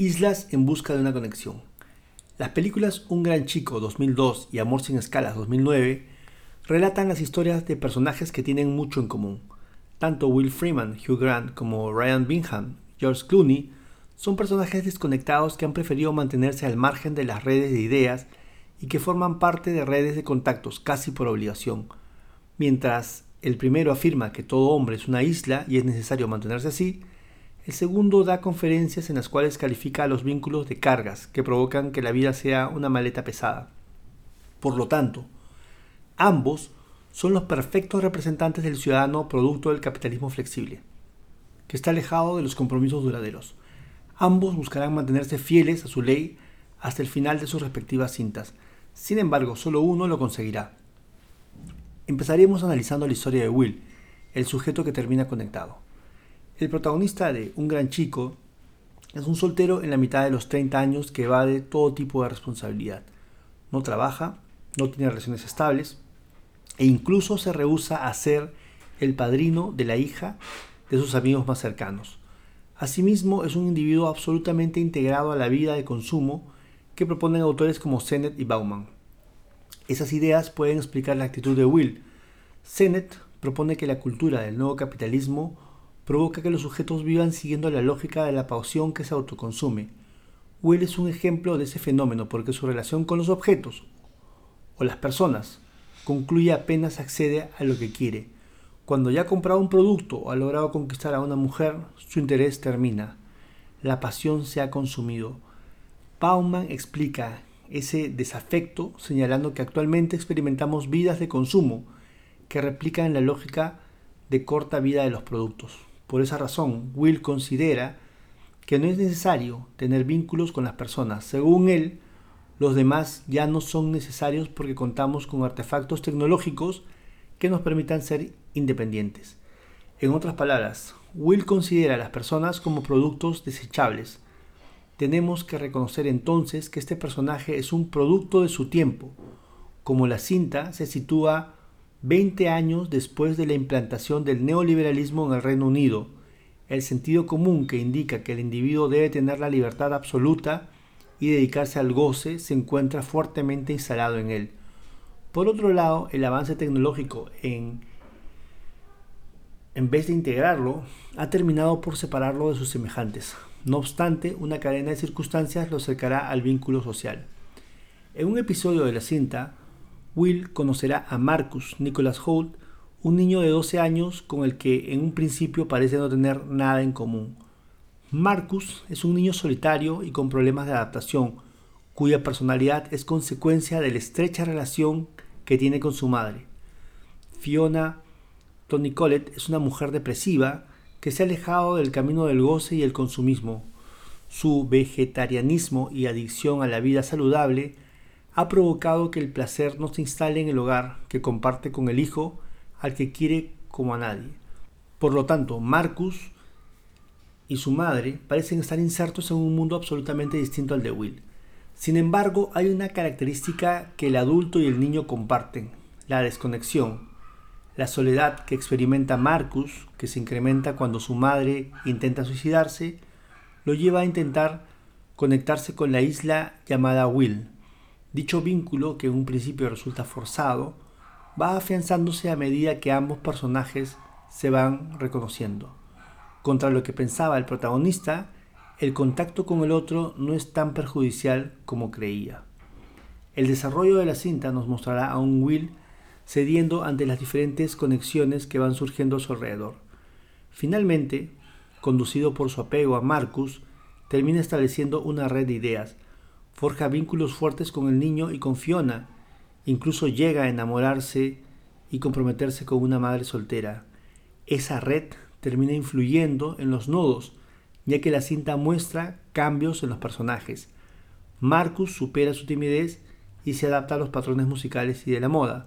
Islas en busca de una conexión. Las películas Un gran chico 2002 y Amor sin escalas 2009 relatan las historias de personajes que tienen mucho en común. Tanto Will Freeman, Hugh Grant como Ryan Bingham, George Clooney son personajes desconectados que han preferido mantenerse al margen de las redes de ideas y que forman parte de redes de contactos casi por obligación. Mientras el primero afirma que todo hombre es una isla y es necesario mantenerse así, el segundo da conferencias en las cuales califica los vínculos de cargas que provocan que la vida sea una maleta pesada. Por lo tanto, ambos son los perfectos representantes del ciudadano producto del capitalismo flexible, que está alejado de los compromisos duraderos. Ambos buscarán mantenerse fieles a su ley hasta el final de sus respectivas cintas. Sin embargo, solo uno lo conseguirá. Empezaremos analizando la historia de Will, el sujeto que termina conectado. El protagonista de Un gran chico es un soltero en la mitad de los 30 años que va de todo tipo de responsabilidad. No trabaja, no tiene relaciones estables e incluso se rehúsa a ser el padrino de la hija de sus amigos más cercanos. Asimismo, es un individuo absolutamente integrado a la vida de consumo que proponen autores como Sennett y Bauman. Esas ideas pueden explicar la actitud de Will. Sennett propone que la cultura del nuevo capitalismo provoca que los sujetos vivan siguiendo la lógica de la pausión que se autoconsume. Will es un ejemplo de ese fenómeno porque su relación con los objetos o las personas concluye apenas accede a lo que quiere. Cuando ya ha comprado un producto o ha logrado conquistar a una mujer, su interés termina. La pasión se ha consumido. Bauman explica ese desafecto señalando que actualmente experimentamos vidas de consumo que replican la lógica de corta vida de los productos. Por esa razón, Will considera que no es necesario tener vínculos con las personas. Según él, los demás ya no son necesarios porque contamos con artefactos tecnológicos que nos permitan ser independientes. En otras palabras, Will considera a las personas como productos desechables. Tenemos que reconocer entonces que este personaje es un producto de su tiempo. Como la cinta se sitúa 20 años después de la implantación del neoliberalismo en el Reino Unido, el sentido común que indica que el individuo debe tener la libertad absoluta y dedicarse al goce se encuentra fuertemente instalado en él. Por otro lado, el avance tecnológico en, en vez de integrarlo, ha terminado por separarlo de sus semejantes. No obstante, una cadena de circunstancias lo acercará al vínculo social. En un episodio de la cinta, Will conocerá a Marcus Nicholas Holt, un niño de 12 años con el que en un principio parece no tener nada en común. Marcus es un niño solitario y con problemas de adaptación, cuya personalidad es consecuencia de la estrecha relación que tiene con su madre. Fiona Tony Collett es una mujer depresiva que se ha alejado del camino del goce y el consumismo. Su vegetarianismo y adicción a la vida saludable ha provocado que el placer no se instale en el hogar que comparte con el hijo al que quiere como a nadie. Por lo tanto, Marcus y su madre parecen estar insertos en un mundo absolutamente distinto al de Will. Sin embargo, hay una característica que el adulto y el niño comparten, la desconexión. La soledad que experimenta Marcus, que se incrementa cuando su madre intenta suicidarse, lo lleva a intentar conectarse con la isla llamada Will. Dicho vínculo, que en un principio resulta forzado, va afianzándose a medida que ambos personajes se van reconociendo. Contra lo que pensaba el protagonista, el contacto con el otro no es tan perjudicial como creía. El desarrollo de la cinta nos mostrará a un Will cediendo ante las diferentes conexiones que van surgiendo a su alrededor. Finalmente, conducido por su apego a Marcus, termina estableciendo una red de ideas, forja vínculos fuertes con el niño y con Fiona, incluso llega a enamorarse y comprometerse con una madre soltera. Esa red termina influyendo en los nodos, ya que la cinta muestra cambios en los personajes. Marcus supera su timidez y se adapta a los patrones musicales y de la moda.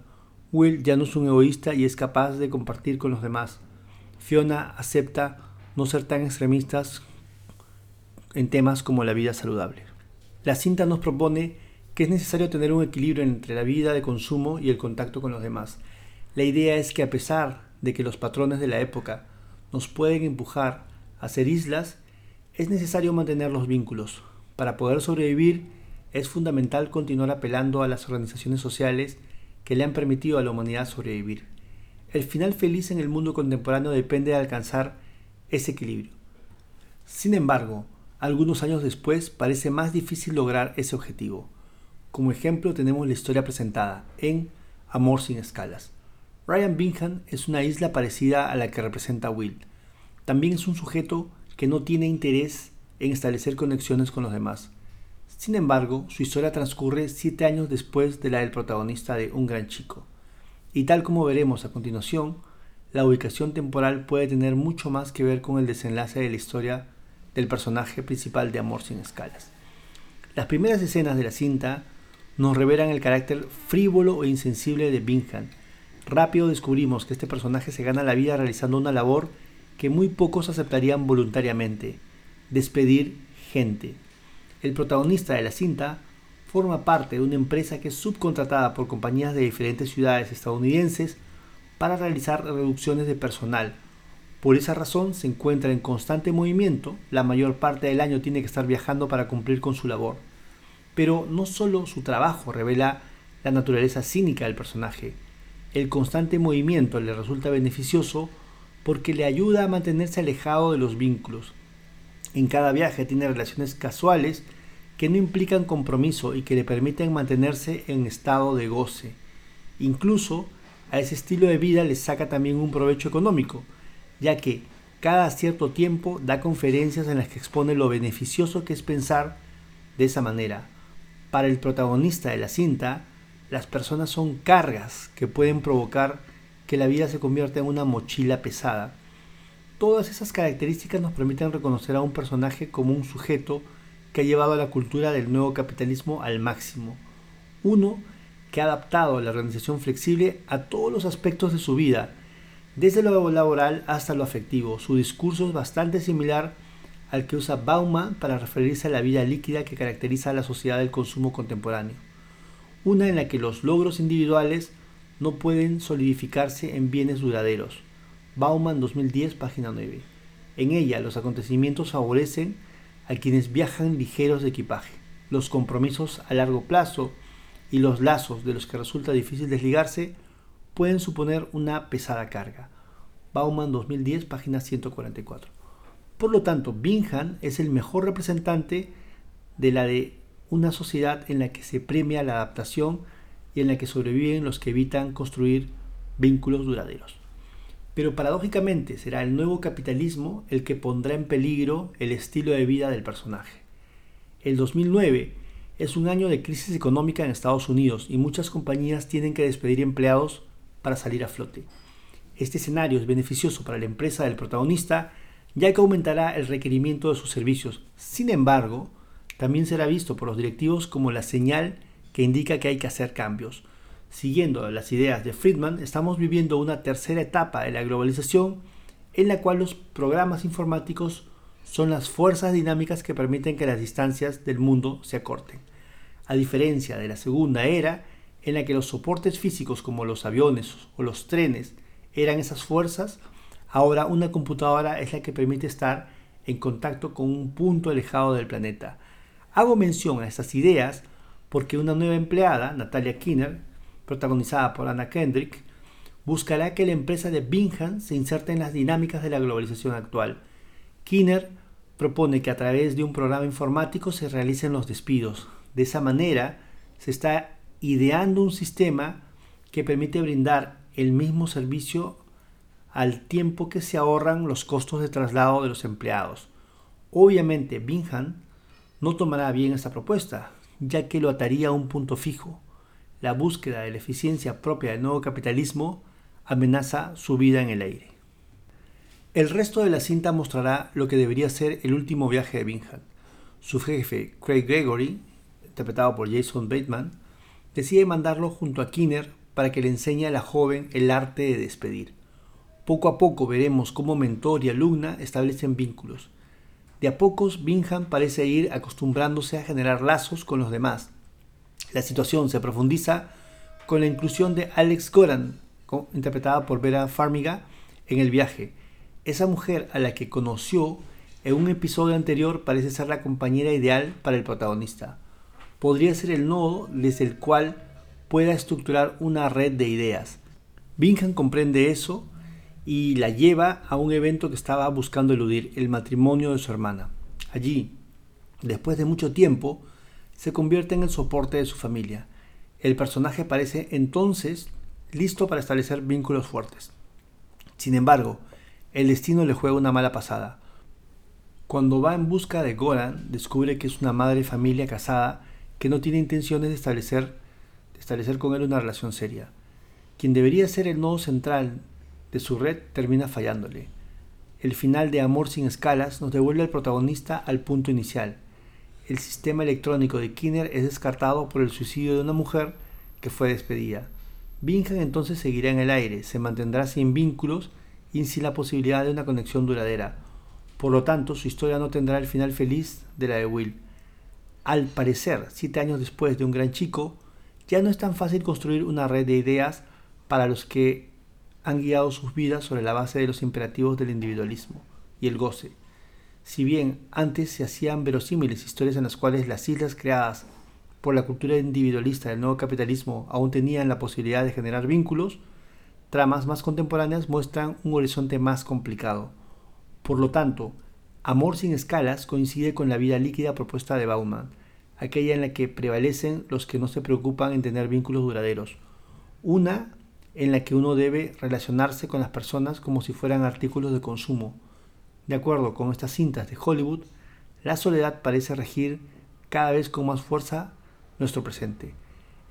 Will ya no es un egoísta y es capaz de compartir con los demás. Fiona acepta no ser tan extremistas en temas como la vida saludable. La cinta nos propone que es necesario tener un equilibrio entre la vida de consumo y el contacto con los demás. La idea es que a pesar de que los patrones de la época nos pueden empujar a ser islas, es necesario mantener los vínculos. Para poder sobrevivir es fundamental continuar apelando a las organizaciones sociales que le han permitido a la humanidad sobrevivir. El final feliz en el mundo contemporáneo depende de alcanzar ese equilibrio. Sin embargo, algunos años después parece más difícil lograr ese objetivo. Como ejemplo tenemos la historia presentada en Amor sin escalas. Ryan Bingham es una isla parecida a la que representa Will. También es un sujeto que no tiene interés en establecer conexiones con los demás. Sin embargo, su historia transcurre siete años después de la del protagonista de Un Gran Chico. Y tal como veremos a continuación, la ubicación temporal puede tener mucho más que ver con el desenlace de la historia del personaje principal de Amor sin escalas. Las primeras escenas de la cinta nos revelan el carácter frívolo e insensible de Bingham, rápido descubrimos que este personaje se gana la vida realizando una labor que muy pocos aceptarían voluntariamente, despedir gente. El protagonista de la cinta forma parte de una empresa que es subcontratada por compañías de diferentes ciudades estadounidenses para realizar reducciones de personal. Por esa razón se encuentra en constante movimiento, la mayor parte del año tiene que estar viajando para cumplir con su labor. Pero no solo su trabajo revela la naturaleza cínica del personaje, el constante movimiento le resulta beneficioso porque le ayuda a mantenerse alejado de los vínculos. En cada viaje tiene relaciones casuales que no implican compromiso y que le permiten mantenerse en estado de goce. Incluso a ese estilo de vida le saca también un provecho económico, ya que cada cierto tiempo da conferencias en las que expone lo beneficioso que es pensar de esa manera. Para el protagonista de la cinta, las personas son cargas que pueden provocar que la vida se convierta en una mochila pesada. Todas esas características nos permiten reconocer a un personaje como un sujeto que ha llevado a la cultura del nuevo capitalismo al máximo. Uno que ha adaptado la organización flexible a todos los aspectos de su vida, desde lo laboral hasta lo afectivo. Su discurso es bastante similar al que usa Bauman para referirse a la vida líquida que caracteriza a la sociedad del consumo contemporáneo una en la que los logros individuales no pueden solidificarse en bienes duraderos. Bauman 2010, página 9. En ella los acontecimientos favorecen a quienes viajan ligeros de equipaje. los compromisos a largo plazo y los lazos de los que resulta difícil desligarse pueden suponer una pesada carga. Bauman 2010, página 144. Por lo tanto, Bingham es el mejor representante de la de una sociedad en la que se premia la adaptación y en la que sobreviven los que evitan construir vínculos duraderos. Pero paradójicamente será el nuevo capitalismo el que pondrá en peligro el estilo de vida del personaje. El 2009 es un año de crisis económica en Estados Unidos y muchas compañías tienen que despedir empleados para salir a flote. Este escenario es beneficioso para la empresa del protagonista ya que aumentará el requerimiento de sus servicios. Sin embargo, también será visto por los directivos como la señal que indica que hay que hacer cambios. Siguiendo las ideas de Friedman, estamos viviendo una tercera etapa de la globalización en la cual los programas informáticos son las fuerzas dinámicas que permiten que las distancias del mundo se acorten. A diferencia de la segunda era, en la que los soportes físicos como los aviones o los trenes eran esas fuerzas, ahora una computadora es la que permite estar en contacto con un punto alejado del planeta. Hago mención a estas ideas porque una nueva empleada, Natalia Kinner, protagonizada por Anna Kendrick, buscará que la empresa de Bingham se inserte en las dinámicas de la globalización actual. Kinner propone que a través de un programa informático se realicen los despidos. De esa manera se está ideando un sistema que permite brindar el mismo servicio al tiempo que se ahorran los costos de traslado de los empleados. Obviamente, Bingham no tomará bien esta propuesta, ya que lo ataría a un punto fijo. La búsqueda de la eficiencia propia del nuevo capitalismo amenaza su vida en el aire. El resto de la cinta mostrará lo que debería ser el último viaje de Bingham. Su jefe, Craig Gregory, interpretado por Jason Bateman, decide mandarlo junto a Kinner para que le enseñe a la joven el arte de despedir. Poco a poco veremos cómo mentor y alumna establecen vínculos. De a pocos, Bingham parece ir acostumbrándose a generar lazos con los demás. La situación se profundiza con la inclusión de Alex Goran, interpretada por Vera Farmiga, en el viaje. Esa mujer a la que conoció en un episodio anterior parece ser la compañera ideal para el protagonista podría ser el nodo desde el cual pueda estructurar una red de ideas. Bingham comprende eso y la lleva a un evento que estaba buscando eludir, el matrimonio de su hermana. Allí, después de mucho tiempo, se convierte en el soporte de su familia. El personaje parece entonces listo para establecer vínculos fuertes. Sin embargo, el destino le juega una mala pasada. Cuando va en busca de Goran, descubre que es una madre familia casada que no tiene intenciones de establecer, de establecer con él una relación seria. Quien debería ser el nodo central de su red termina fallándole. El final de Amor sin escalas nos devuelve al protagonista al punto inicial. El sistema electrónico de Kinner es descartado por el suicidio de una mujer que fue despedida. Bingham entonces seguirá en el aire, se mantendrá sin vínculos y sin la posibilidad de una conexión duradera. Por lo tanto, su historia no tendrá el final feliz de la de Will. Al parecer, siete años después de un gran chico, ya no es tan fácil construir una red de ideas para los que han guiado sus vidas sobre la base de los imperativos del individualismo y el goce. Si bien antes se hacían verosímiles historias en las cuales las islas creadas por la cultura individualista del nuevo capitalismo aún tenían la posibilidad de generar vínculos, tramas más contemporáneas muestran un horizonte más complicado. Por lo tanto, Amor sin escalas coincide con la vida líquida propuesta de Bauman, aquella en la que prevalecen los que no se preocupan en tener vínculos duraderos. Una en la que uno debe relacionarse con las personas como si fueran artículos de consumo. De acuerdo con estas cintas de Hollywood, la soledad parece regir cada vez con más fuerza nuestro presente.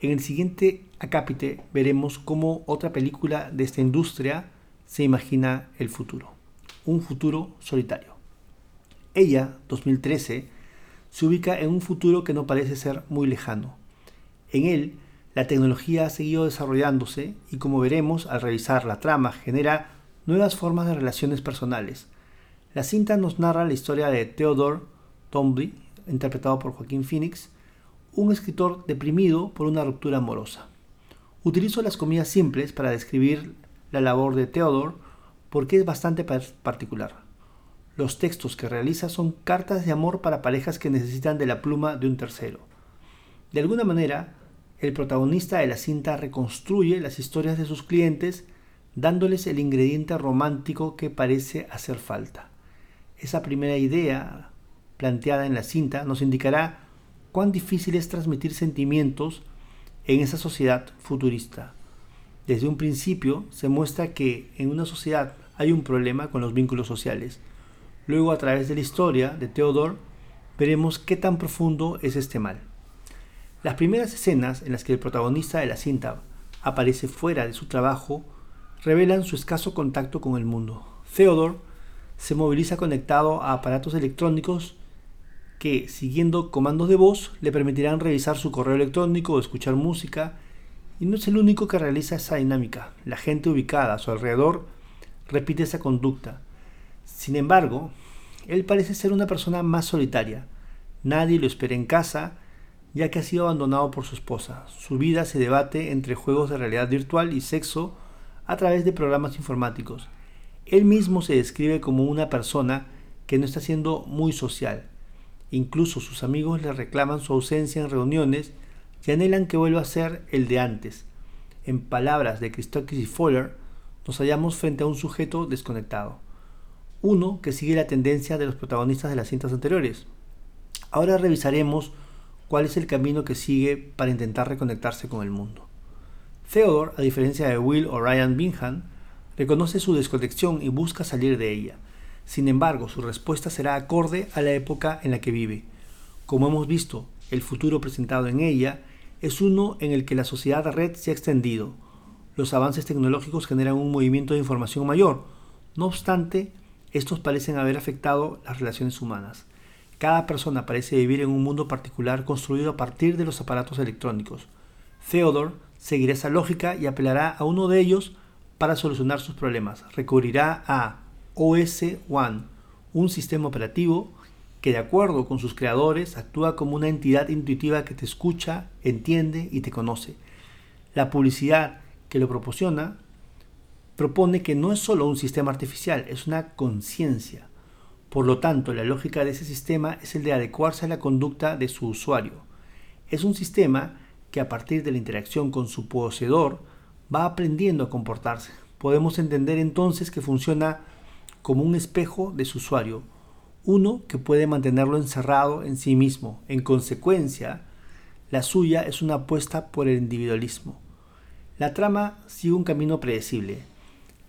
En el siguiente acápite veremos cómo otra película de esta industria se imagina el futuro. Un futuro solitario. Ella, 2013, se ubica en un futuro que no parece ser muy lejano. En él, la tecnología ha seguido desarrollándose y como veremos al revisar la trama genera nuevas formas de relaciones personales. La cinta nos narra la historia de Theodore Tombly, interpretado por Joaquín Phoenix, un escritor deprimido por una ruptura amorosa. Utilizo las comidas simples para describir la labor de Theodore porque es bastante particular. Los textos que realiza son cartas de amor para parejas que necesitan de la pluma de un tercero. De alguna manera, el protagonista de la cinta reconstruye las historias de sus clientes dándoles el ingrediente romántico que parece hacer falta. Esa primera idea planteada en la cinta nos indicará cuán difícil es transmitir sentimientos en esa sociedad futurista. Desde un principio se muestra que en una sociedad hay un problema con los vínculos sociales. Luego a través de la historia de Theodore veremos qué tan profundo es este mal. Las primeras escenas en las que el protagonista de la cinta aparece fuera de su trabajo revelan su escaso contacto con el mundo. Theodore se moviliza conectado a aparatos electrónicos que, siguiendo comandos de voz, le permitirán revisar su correo electrónico o escuchar música, y no es el único que realiza esa dinámica. La gente ubicada a su alrededor repite esa conducta. Sin embargo, él parece ser una persona más solitaria. Nadie lo espera en casa, ya que ha sido abandonado por su esposa. Su vida se debate entre juegos de realidad virtual y sexo a través de programas informáticos. Él mismo se describe como una persona que no está siendo muy social. Incluso sus amigos le reclaman su ausencia en reuniones y anhelan que vuelva a ser el de antes. En palabras de Christopher y Fowler, nos hallamos frente a un sujeto desconectado. Uno que sigue la tendencia de los protagonistas de las cintas anteriores. Ahora revisaremos cuál es el camino que sigue para intentar reconectarse con el mundo. Theodore, a diferencia de Will o Ryan Bingham, reconoce su desconexión y busca salir de ella. Sin embargo, su respuesta será acorde a la época en la que vive. Como hemos visto, el futuro presentado en ella es uno en el que la sociedad red se ha extendido. Los avances tecnológicos generan un movimiento de información mayor. No obstante, estos parecen haber afectado las relaciones humanas. Cada persona parece vivir en un mundo particular construido a partir de los aparatos electrónicos. Theodore seguirá esa lógica y apelará a uno de ellos para solucionar sus problemas. Recurrirá a OS One, un sistema operativo que de acuerdo con sus creadores actúa como una entidad intuitiva que te escucha, entiende y te conoce. La publicidad que lo proporciona propone que no es solo un sistema artificial, es una conciencia. Por lo tanto, la lógica de ese sistema es el de adecuarse a la conducta de su usuario. Es un sistema que a partir de la interacción con su poseedor va aprendiendo a comportarse. Podemos entender entonces que funciona como un espejo de su usuario, uno que puede mantenerlo encerrado en sí mismo. En consecuencia, la suya es una apuesta por el individualismo. La trama sigue un camino predecible.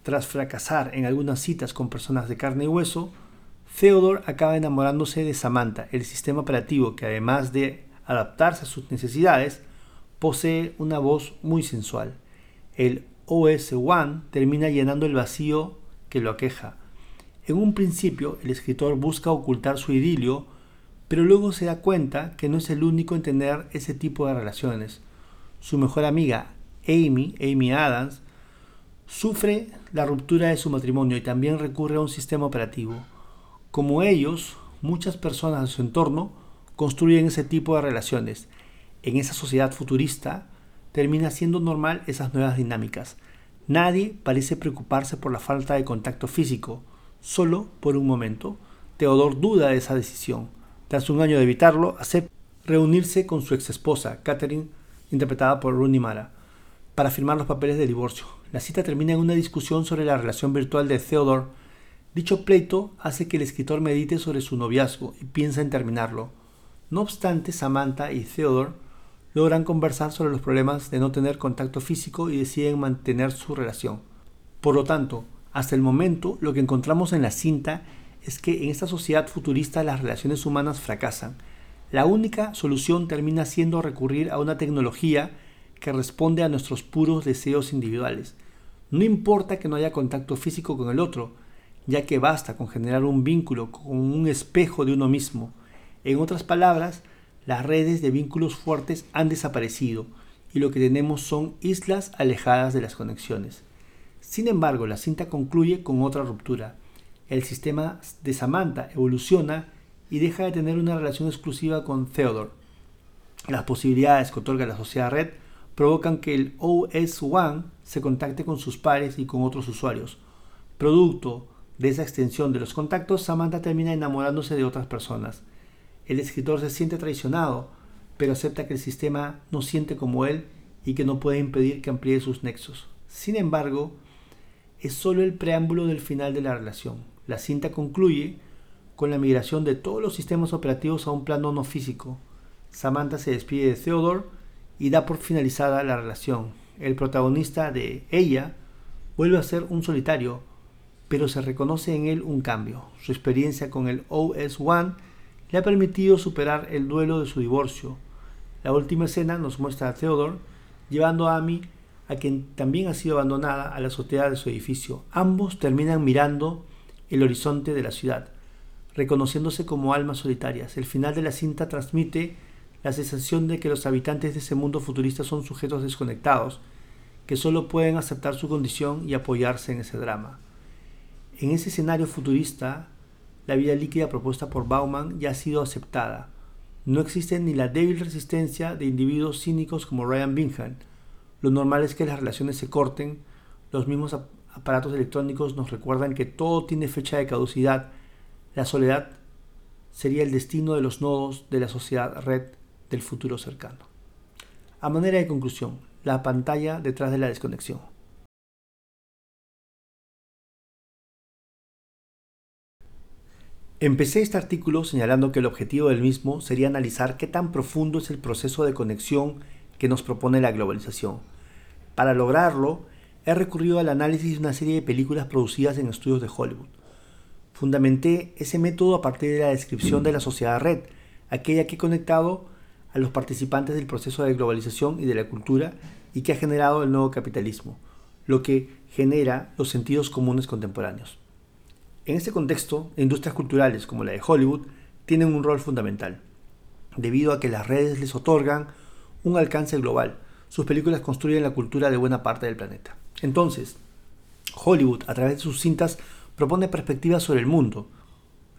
Tras fracasar en algunas citas con personas de carne y hueso, Theodore acaba enamorándose de Samantha, el sistema operativo que además de adaptarse a sus necesidades, posee una voz muy sensual. El OS One termina llenando el vacío que lo aqueja. En un principio, el escritor busca ocultar su idilio, pero luego se da cuenta que no es el único en tener ese tipo de relaciones. Su mejor amiga, Amy, Amy Adams, sufre la ruptura de su matrimonio y también recurre a un sistema operativo. Como ellos, muchas personas en su entorno construyen ese tipo de relaciones en esa sociedad futurista, termina siendo normal esas nuevas dinámicas. Nadie parece preocuparse por la falta de contacto físico, solo por un momento. Teodor duda de esa decisión. Tras un año de evitarlo, acepta reunirse con su ex esposa, Catherine, interpretada por Rooney Mara, para firmar los papeles de divorcio. La cita termina en una discusión sobre la relación virtual de Theodore. Dicho pleito hace que el escritor medite sobre su noviazgo y piensa en terminarlo. No obstante, Samantha y Theodore logran conversar sobre los problemas de no tener contacto físico y deciden mantener su relación. Por lo tanto, hasta el momento lo que encontramos en la cinta es que en esta sociedad futurista las relaciones humanas fracasan. La única solución termina siendo recurrir a una tecnología que responde a nuestros puros deseos individuales. No importa que no haya contacto físico con el otro, ya que basta con generar un vínculo con un espejo de uno mismo. En otras palabras, las redes de vínculos fuertes han desaparecido y lo que tenemos son islas alejadas de las conexiones. Sin embargo, la cinta concluye con otra ruptura. El sistema de Samantha evoluciona y deja de tener una relación exclusiva con Theodore. Las posibilidades que otorga la sociedad red provocan que el OS One se contacte con sus pares y con otros usuarios. Producto de esa extensión de los contactos, Samantha termina enamorándose de otras personas. El escritor se siente traicionado, pero acepta que el sistema no siente como él y que no puede impedir que amplíe sus nexos. Sin embargo, es solo el preámbulo del final de la relación. La cinta concluye con la migración de todos los sistemas operativos a un plano no físico. Samantha se despide de Theodore y da por finalizada la relación. El protagonista de ella vuelve a ser un solitario, pero se reconoce en él un cambio. Su experiencia con el OS-1 le ha permitido superar el duelo de su divorcio. La última escena nos muestra a Theodore llevando a Amy, a quien también ha sido abandonada, a la azotea de su edificio. Ambos terminan mirando el horizonte de la ciudad, reconociéndose como almas solitarias. El final de la cinta transmite la sensación de que los habitantes de ese mundo futurista son sujetos desconectados, que solo pueden aceptar su condición y apoyarse en ese drama. En ese escenario futurista, la vida líquida propuesta por Bauman ya ha sido aceptada. No existe ni la débil resistencia de individuos cínicos como Ryan Bingham. Lo normal es que las relaciones se corten. Los mismos aparatos electrónicos nos recuerdan que todo tiene fecha de caducidad. La soledad sería el destino de los nodos de la sociedad red del futuro cercano. A manera de conclusión, la pantalla detrás de la desconexión. Empecé este artículo señalando que el objetivo del mismo sería analizar qué tan profundo es el proceso de conexión que nos propone la globalización. Para lograrlo, he recurrido al análisis de una serie de películas producidas en estudios de Hollywood. Fundamenté ese método a partir de la descripción de la sociedad red, aquella que he conectado a los participantes del proceso de globalización y de la cultura y que ha generado el nuevo capitalismo, lo que genera los sentidos comunes contemporáneos. En este contexto, industrias culturales como la de Hollywood tienen un rol fundamental, debido a que las redes les otorgan un alcance global. Sus películas construyen la cultura de buena parte del planeta. Entonces, Hollywood, a través de sus cintas, propone perspectivas sobre el mundo.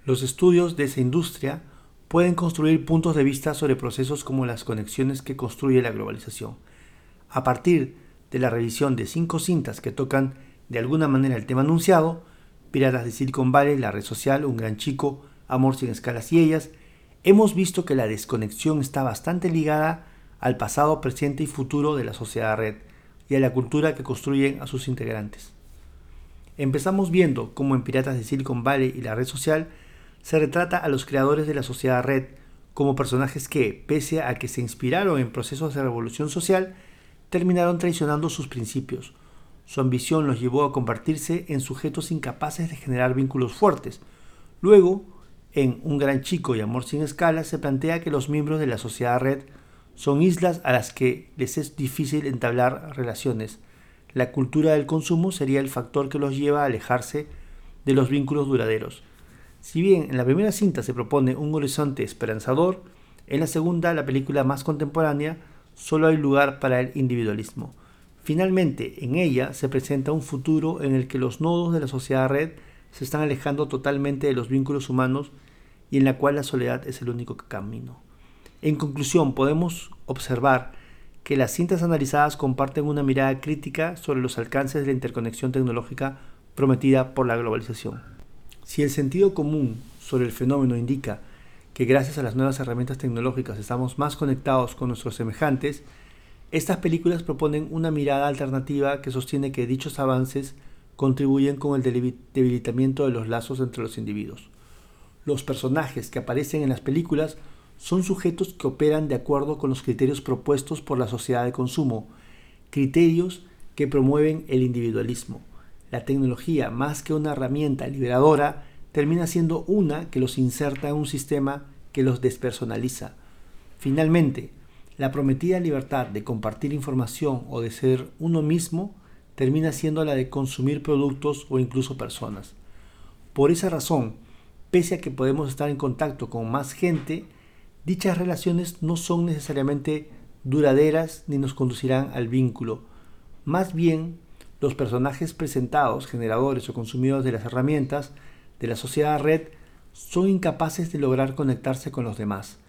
Los estudios de esa industria pueden construir puntos de vista sobre procesos como las conexiones que construye la globalización. A partir de la revisión de cinco cintas que tocan de alguna manera el tema anunciado, Piratas de Silicon Valley, La Red Social, Un Gran Chico, Amor sin escalas y ellas, hemos visto que la desconexión está bastante ligada al pasado, presente y futuro de la sociedad red y a la cultura que construyen a sus integrantes. Empezamos viendo cómo en Piratas de Silicon Valley y la red social se retrata a los creadores de la sociedad red como personajes que, pese a que se inspiraron en procesos de revolución social, terminaron traicionando sus principios. Su ambición los llevó a convertirse en sujetos incapaces de generar vínculos fuertes. Luego, en Un gran chico y Amor sin escala, se plantea que los miembros de la sociedad red son islas a las que les es difícil entablar relaciones. La cultura del consumo sería el factor que los lleva a alejarse de los vínculos duraderos. Si bien en la primera cinta se propone un horizonte esperanzador, en la segunda, la película más contemporánea, solo hay lugar para el individualismo. Finalmente, en ella se presenta un futuro en el que los nodos de la sociedad red se están alejando totalmente de los vínculos humanos y en la cual la soledad es el único camino. En conclusión, podemos observar que las cintas analizadas comparten una mirada crítica sobre los alcances de la interconexión tecnológica prometida por la globalización. Si el sentido común sobre el fenómeno indica que gracias a las nuevas herramientas tecnológicas estamos más conectados con nuestros semejantes, estas películas proponen una mirada alternativa que sostiene que dichos avances contribuyen con el debilitamiento de los lazos entre los individuos. Los personajes que aparecen en las películas son sujetos que operan de acuerdo con los criterios propuestos por la sociedad de consumo, criterios que promueven el individualismo la tecnología, más que una herramienta liberadora, termina siendo una que los inserta en un sistema que los despersonaliza. Finalmente, la prometida libertad de compartir información o de ser uno mismo termina siendo la de consumir productos o incluso personas. Por esa razón, pese a que podemos estar en contacto con más gente, dichas relaciones no son necesariamente duraderas ni nos conducirán al vínculo. Más bien, los personajes presentados, generadores o consumidores de las herramientas de la sociedad red, son incapaces de lograr conectarse con los demás.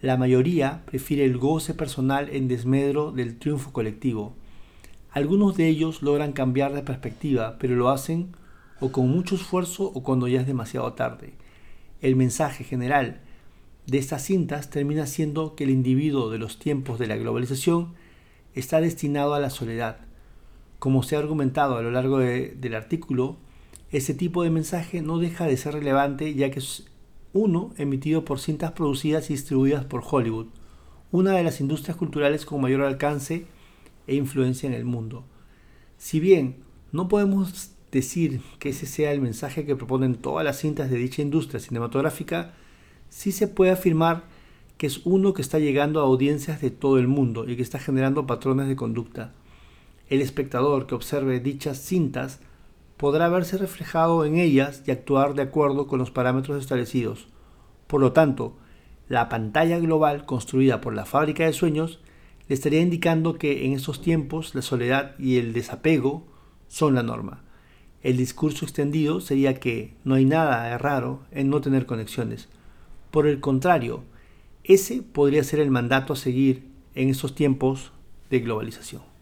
La mayoría prefiere el goce personal en desmedro del triunfo colectivo. Algunos de ellos logran cambiar de perspectiva, pero lo hacen o con mucho esfuerzo o cuando ya es demasiado tarde. El mensaje general de estas cintas termina siendo que el individuo de los tiempos de la globalización está destinado a la soledad. Como se ha argumentado a lo largo del artículo, ese tipo de mensaje no deja de ser relevante ya que es uno emitido por cintas producidas y distribuidas por Hollywood, una de las industrias culturales con mayor alcance e influencia en el mundo. Si bien no podemos decir que ese sea el mensaje que proponen todas las cintas de dicha industria cinematográfica, sí se puede afirmar que es uno que está llegando a audiencias de todo el mundo y que está generando patrones de conducta. El espectador que observe dichas cintas podrá verse reflejado en ellas y actuar de acuerdo con los parámetros establecidos. Por lo tanto, la pantalla global construida por la fábrica de sueños le estaría indicando que en estos tiempos la soledad y el desapego son la norma. El discurso extendido sería que no hay nada raro en no tener conexiones. Por el contrario, ese podría ser el mandato a seguir en estos tiempos de globalización.